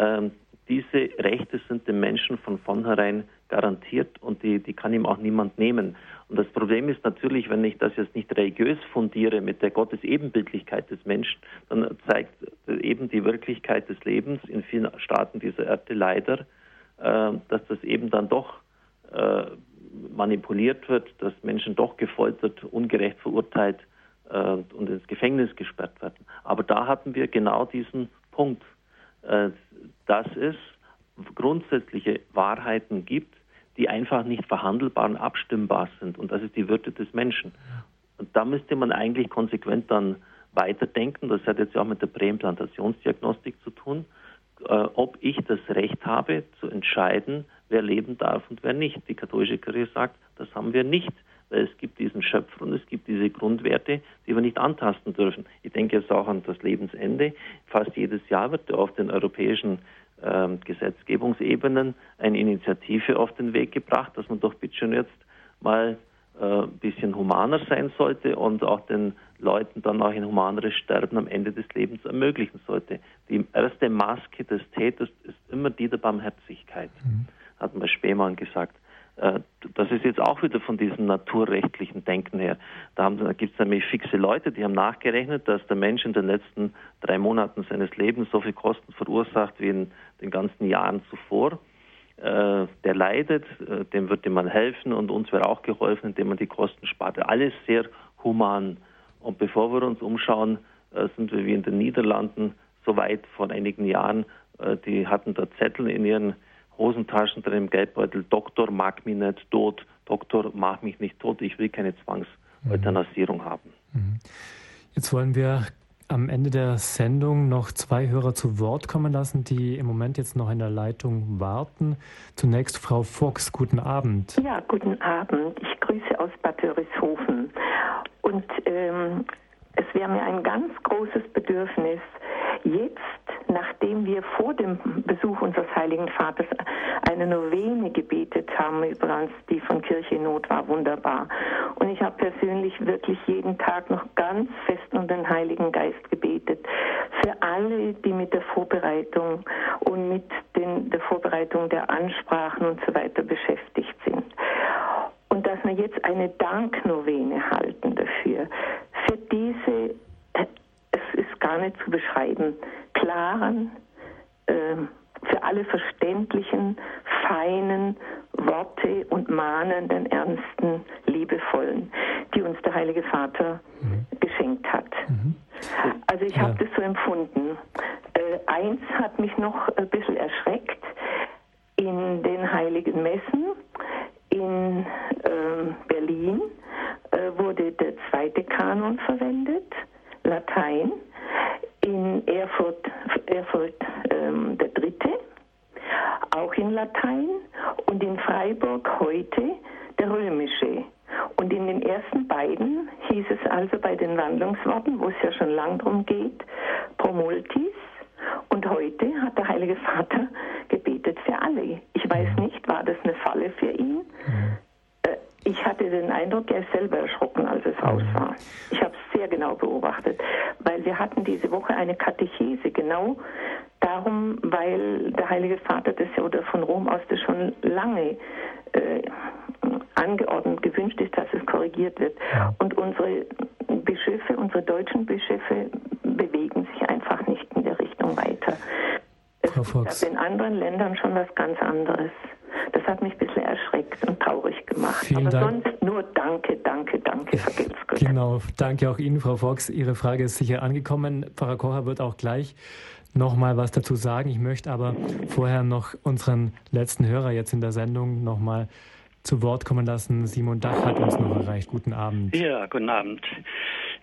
Ähm, diese Rechte sind dem Menschen von vornherein garantiert und die, die kann ihm auch niemand nehmen. Und das Problem ist natürlich, wenn ich das jetzt nicht religiös fundiere mit der Gottesebenbildlichkeit des Menschen, dann zeigt eben die Wirklichkeit des Lebens in vielen Staaten dieser Erde leider, äh, dass das eben dann doch äh, manipuliert wird, dass Menschen doch gefoltert, ungerecht verurteilt äh, und ins Gefängnis gesperrt werden. Aber da hatten wir genau diesen Punkt, äh, dass es grundsätzliche Wahrheiten gibt, die einfach nicht verhandelbar und abstimmbar sind. Und das ist die Würde des Menschen. Und da müsste man eigentlich konsequent dann weiterdenken, das hat jetzt auch mit der Präimplantationsdiagnostik zu tun, ob ich das Recht habe zu entscheiden, wer leben darf und wer nicht. Die katholische Kirche sagt, das haben wir nicht, weil es gibt diesen Schöpfer und es gibt diese Grundwerte, die wir nicht antasten dürfen. Ich denke jetzt auch an das Lebensende. Fast jedes Jahr wird auf den europäischen ähm, Gesetzgebungsebenen eine Initiative auf den Weg gebracht, dass man doch bitte schon jetzt mal äh, bisschen humaner sein sollte und auch den Leuten dann auch ein humaneres Sterben am Ende des Lebens ermöglichen sollte. Die erste Maske des Täters ist immer die der Barmherzigkeit, mhm. hat mal Spemann gesagt. Äh, das ist jetzt auch wieder von diesem naturrechtlichen Denken her. Da, da gibt es nämlich fixe Leute, die haben nachgerechnet, dass der Mensch in den letzten drei Monaten seines Lebens so viel Kosten verursacht wie in den ganzen Jahren zuvor. Äh, der leidet, äh, dem würde man helfen und uns wäre auch geholfen, indem man die Kosten spart. Alles sehr human. Und bevor wir uns umschauen, äh, sind wir wie in den Niederlanden so weit vor einigen Jahren, die hatten da Zettel in ihren Hosentaschen drin im Geldbeutel, Doktor mag mich nicht tot, Doktor mag mich nicht tot, ich will keine Zwangseuthanasierung mhm. haben.
Jetzt wollen wir am Ende der Sendung noch zwei Hörer zu Wort kommen lassen, die im Moment jetzt noch in der Leitung warten. Zunächst Frau Fuchs, guten Abend.
Ja, guten Abend. Ich grüße aus Bad Dörishofen. Und ähm, es wäre mir ein ganz großes Bedürfnis, jetzt, nachdem wir vor dem Besuch unseres Heiligen Vaters eine Novene gebetet haben über uns, die von Kirche Not war, wunderbar. Und ich habe persönlich wirklich jeden Tag noch ganz fest um den Heiligen Geist gebetet. Für alle, die mit der Vorbereitung und mit den, der Vorbereitung der Ansprachen und so weiter beschäftigt sind. Und dass wir jetzt eine Danknovene halten dafür, für diese ist gar nicht zu beschreiben, klaren, äh, für alle verständlichen, feinen Worte und mahnenden, ernsten, liebevollen, die uns der Heilige Vater mhm. geschenkt hat. Mhm. Also ich ja. habe das so empfunden. Äh, eins hat mich noch ein bisschen erschreckt. In den heiligen Messen in äh, Berlin äh, wurde der zweite Kanon verwendet Latein, in Erfurt, Erfurt ähm, der dritte, auch in Latein und in Freiburg heute der römische. Und in den ersten beiden hieß es also bei den Wandlungsworten, wo es ja schon lang drum geht, Promultis. Und heute hat der Heilige Vater gebetet für alle. Ich weiß nicht, war das eine Falle für ihn? Mhm ich hatte den Eindruck, er ist selber erschrocken, als es raus war. Ich habe es sehr genau beobachtet, weil wir hatten diese Woche eine Katechese, genau darum, weil der Heilige Vater das ja oder von Rom aus das schon lange äh, angeordnet, gewünscht ist, dass es korrigiert wird. Und unsere Bischöfe, unsere deutschen Bischöfe bewegen sich einfach nicht in der Richtung weiter. Es ist in anderen Ländern schon was ganz anderes. Das hat mich ein bisschen erschreckt und traurig gemacht.
Vielen
Aber
Dank.
sonst nur Danke, Danke, Danke, vergelt's.
Genau, danke auch Ihnen, Frau Fox. Ihre Frage ist sicher angekommen. Pfarrer Kocher wird auch gleich noch mal was dazu sagen. Ich möchte aber vorher noch unseren letzten Hörer jetzt in der Sendung noch mal zu Wort kommen lassen. Simon Dach hat uns noch erreicht. Guten Abend.
Ja, guten Abend.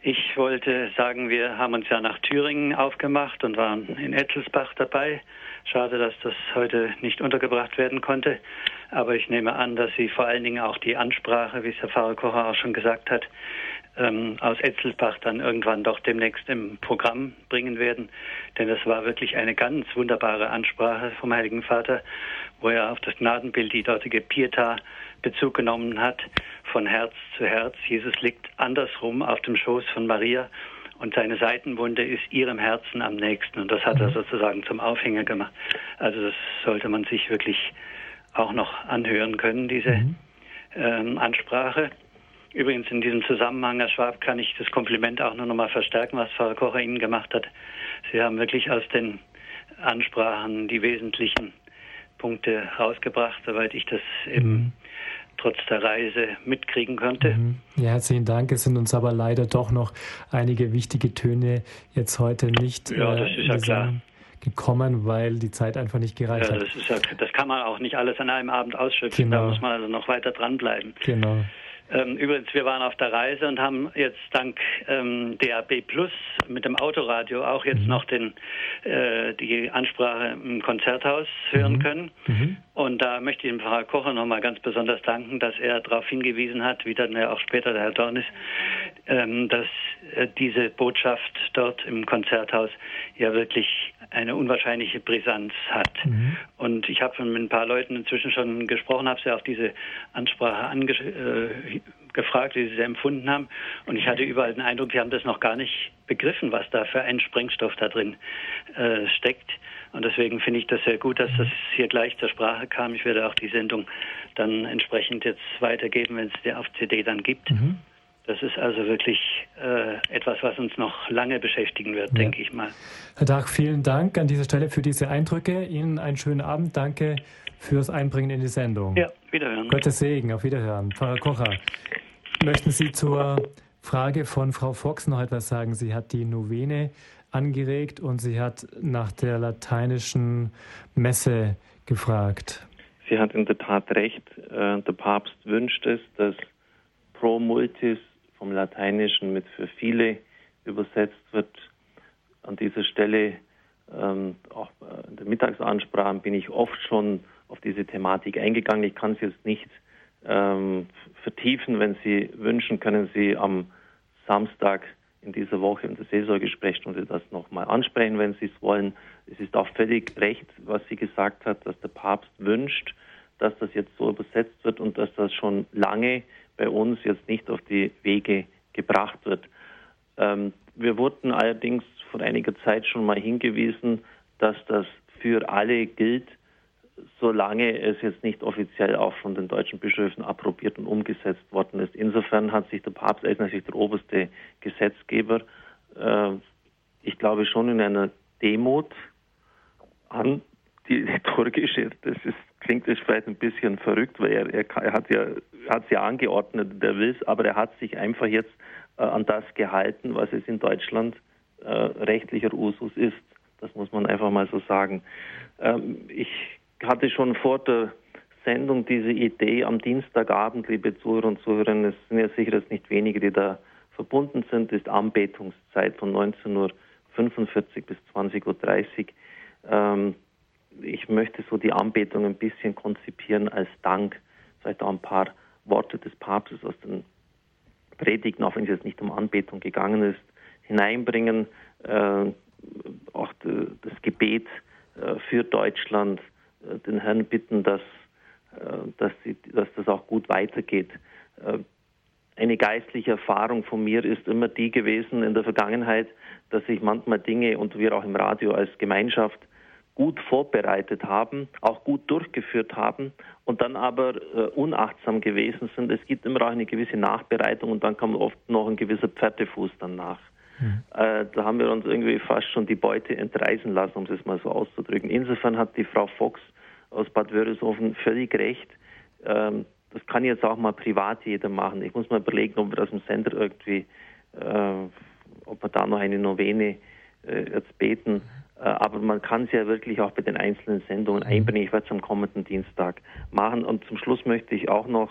Ich wollte sagen, wir haben uns ja nach Thüringen aufgemacht und waren in Ettelsbach dabei. Schade, dass das heute nicht untergebracht werden konnte. Aber ich nehme an, dass Sie vor allen Dingen auch die Ansprache, wie es Herr Pfarrer Kocher auch schon gesagt hat, ähm, aus Etzelsbach dann irgendwann doch demnächst im Programm bringen werden. Denn das war wirklich eine ganz wunderbare Ansprache vom Heiligen Vater, wo er auf das Gnadenbild, die dortige Pieta, Bezug genommen hat, von Herz zu Herz. Jesus liegt andersrum auf dem Schoß von Maria und seine Seitenwunde ist ihrem Herzen am nächsten. Und das hat er mhm. sozusagen zum Aufhänger gemacht. Also das sollte man sich wirklich auch noch anhören können, diese mhm. ähm, Ansprache. Übrigens in diesem Zusammenhang, Herr Schwab, kann ich das Kompliment auch nur noch mal verstärken, was Frau Kocher Ihnen gemacht hat. Sie haben wirklich aus den Ansprachen die wesentlichen Punkte rausgebracht, soweit ich das eben trotz der Reise mitkriegen konnte. Mhm.
Ja, herzlichen Dank. Es sind uns aber leider doch noch einige wichtige Töne jetzt heute nicht
ja, das ist ja klar.
gekommen, weil die Zeit einfach nicht gereicht
ja,
hat.
Das, ist ja, das kann man auch nicht alles an einem Abend ausschöpfen. Genau. Da muss man also noch weiter dranbleiben.
Genau.
Ähm, übrigens, wir waren auf der Reise und haben jetzt dank ähm, DAB Plus mit dem Autoradio auch jetzt mhm. noch den, äh, die Ansprache im Konzerthaus hören mhm. können. Mhm. Und da möchte ich dem Pfarrer Kocher nochmal ganz besonders danken, dass er darauf hingewiesen hat, wie dann ja auch später der Herr Dornis, ähm, dass äh, diese Botschaft dort im Konzerthaus ja wirklich eine unwahrscheinliche Brisanz hat. Mhm. Und ich habe mit ein paar Leuten inzwischen schon gesprochen, habe sie auf diese Ansprache ange äh, gefragt, wie sie sie empfunden haben. Und ich hatte überall den Eindruck, sie haben das noch gar nicht begriffen, was da für ein Sprengstoff da drin äh, steckt. Und deswegen finde ich das sehr gut, dass das hier gleich zur Sprache kam. Ich werde auch die Sendung dann entsprechend jetzt weitergeben, wenn es die auf CD dann gibt. Mhm. Das ist also wirklich äh, etwas, was uns noch lange beschäftigen wird, ja. denke ich mal.
Herr Dach, vielen Dank an dieser Stelle für diese Eindrücke. Ihnen einen schönen Abend. Danke fürs Einbringen in die Sendung.
Ja, wiederhören.
Gottes Segen, auf Wiederhören. Pfarrer Kocher, möchten Sie zur Frage von Frau Fox noch etwas sagen? Sie hat die Novene angeregt und sie hat nach der lateinischen Messe gefragt.
Sie hat in der Tat recht. Äh, der Papst wünscht es, dass pro multis vom Lateinischen mit für viele übersetzt wird. An dieser Stelle, ähm, auch in der Mittagsansprache, bin ich oft schon auf diese Thematik eingegangen. Ich kann es jetzt nicht ähm, vertiefen. Wenn Sie wünschen, können Sie am Samstag in dieser Woche in der Seelsorgesprechstunde das nochmal ansprechen, wenn Sie es wollen. Es ist auch völlig recht, was sie gesagt hat, dass der Papst wünscht, dass das jetzt so übersetzt wird und dass das schon lange bei uns jetzt nicht auf die Wege gebracht wird. Ähm, wir wurden allerdings vor einiger Zeit schon mal hingewiesen, dass das für alle gilt, solange es jetzt nicht offiziell auch von den deutschen Bischöfen approbiert und umgesetzt worden ist. Insofern hat sich der Papst als natürlich der oberste Gesetzgeber, äh, ich glaube schon in einer Demut an die liturgische, das ist, klingt jetzt vielleicht ein bisschen verrückt, weil er, er, hat ja hat ja angeordnet, der will es, aber er hat sich einfach jetzt äh, an das gehalten, was es in Deutschland äh, rechtlicher Usus ist. Das muss man einfach mal so sagen. Ähm, ich hatte schon vor der Sendung diese Idee am Dienstagabend, liebe Zuhörer und Zuhörerinnen, es sind ja sicher jetzt nicht wenige, die da verbunden sind, ist Anbetungszeit von 19.45 Uhr bis 20.30 Uhr. Ich möchte so die Anbetung ein bisschen konzipieren als Dank, vielleicht auch ein paar Worte des Papstes aus den Predigten, auch wenn es jetzt nicht um Anbetung gegangen ist, hineinbringen, äh, auch de, das Gebet äh, für Deutschland, äh, den Herrn bitten, dass, äh, dass, sie, dass, das auch gut weitergeht. Äh, eine geistliche Erfahrung von mir ist immer die gewesen in der Vergangenheit, dass ich manchmal Dinge und wir auch im Radio als Gemeinschaft gut vorbereitet haben, auch gut durchgeführt haben und dann aber äh, unachtsam gewesen sind. Es gibt immer auch eine gewisse Nachbereitung und dann kommt oft noch ein gewisser Pferdefuß dann nach. Mhm. Äh, da haben wir uns irgendwie fast schon die Beute entreißen lassen, um es mal so auszudrücken. Insofern hat die Frau Fox aus Bad Wörishofen völlig recht. Ähm, das kann jetzt auch mal privat jeder machen. Ich muss mal überlegen, ob wir das im Sender irgendwie, äh, ob wir da noch eine Novene jetzt beten. Äh, aber man kann es ja wirklich auch bei den einzelnen Sendungen mhm. einbringen. Ich werde es am kommenden Dienstag machen. Und zum Schluss möchte ich auch noch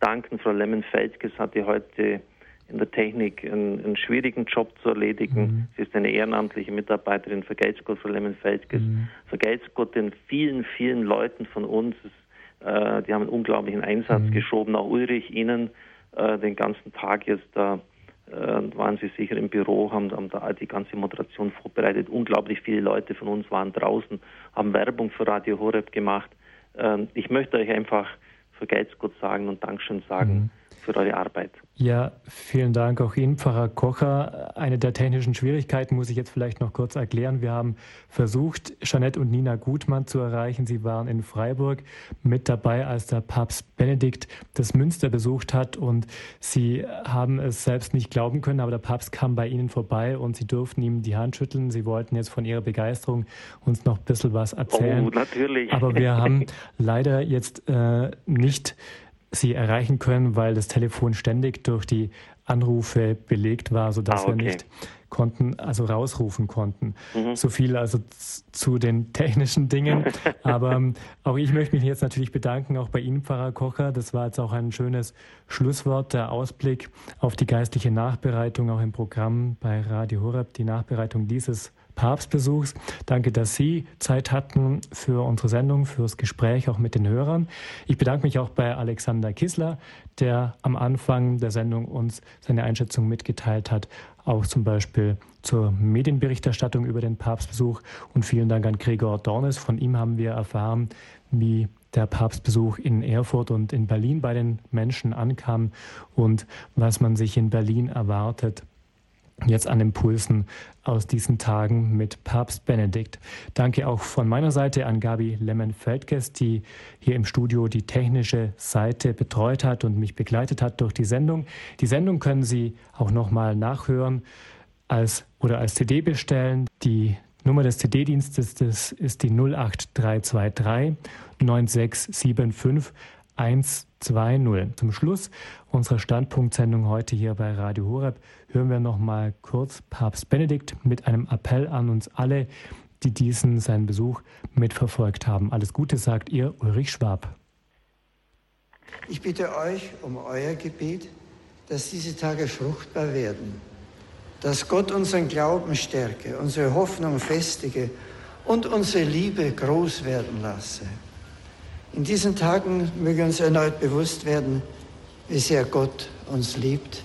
danken. Frau Lemmen-Feldges hatte heute in der Technik einen, einen schwierigen Job zu erledigen. Mhm. Sie ist eine ehrenamtliche Mitarbeiterin. Vergelt's Gott, Frau Lemmen-Feldges. Mhm. Vergelt's Gott den vielen, vielen Leuten von uns. Äh, die haben einen unglaublichen Einsatz mhm. geschoben. Auch Ulrich Ihnen äh, den ganzen Tag jetzt da äh, waren sie sicher im Büro, haben, haben da die ganze Moderation vorbereitet. Unglaublich viele Leute von uns waren draußen, haben Werbung für Radio Horeb gemacht. Ähm, ich möchte euch einfach für Gott sagen und Dankeschön sagen. Mhm für eure Arbeit.
Ja, vielen Dank auch Ihnen, Pfarrer Kocher. Eine der technischen Schwierigkeiten muss ich jetzt vielleicht noch kurz erklären. Wir haben versucht, Jeanette und Nina Gutmann zu erreichen. Sie waren in Freiburg mit dabei, als der Papst Benedikt das Münster besucht hat und sie haben es selbst nicht glauben können, aber der Papst kam bei ihnen vorbei und sie durften ihm die Hand schütteln. Sie wollten jetzt von ihrer Begeisterung uns noch ein bisschen was erzählen.
Oh, natürlich.
Aber wir haben leider jetzt äh, nicht Sie erreichen können, weil das Telefon ständig durch die Anrufe belegt war, sodass ah, okay. wir nicht konnten, also rausrufen konnten. Mhm. So viel also zu den technischen Dingen. Aber ähm, auch ich möchte mich jetzt natürlich bedanken, auch bei Ihnen, Pfarrer Kocher. Das war jetzt auch ein schönes Schlusswort, der Ausblick auf die geistliche Nachbereitung, auch im Programm bei Radio Horeb, die Nachbereitung dieses Papstbesuchs. Danke, dass Sie Zeit hatten für unsere Sendung, fürs Gespräch auch mit den Hörern. Ich bedanke mich auch bei Alexander Kissler, der am Anfang der Sendung uns seine Einschätzung mitgeteilt hat, auch zum Beispiel zur Medienberichterstattung über den Papstbesuch. Und vielen Dank an Gregor Dornes. Von ihm haben wir erfahren, wie der Papstbesuch in Erfurt und in Berlin bei den Menschen ankam und was man sich in Berlin erwartet jetzt an Impulsen aus diesen Tagen mit Papst Benedikt. Danke auch von meiner Seite an Gabi Lemmen-Feldges, die hier im Studio die technische Seite betreut hat und mich begleitet hat durch die Sendung. Die Sendung können Sie auch nochmal nachhören als, oder als CD bestellen. Die Nummer des CD-Dienstes ist die 08323 9675 120. Zum Schluss unserer Standpunktsendung heute hier bei Radio Horeb hören wir noch mal kurz Papst Benedikt mit einem Appell an uns alle, die diesen seinen Besuch mitverfolgt haben. Alles Gute sagt ihr Ulrich Schwab.
Ich bitte euch um euer Gebet, dass diese Tage fruchtbar werden, dass Gott unseren Glauben stärke, unsere Hoffnung festige und unsere Liebe groß werden lasse. In diesen Tagen möge uns erneut bewusst werden, wie sehr Gott uns liebt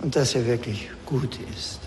und dass er wirklich gut ist.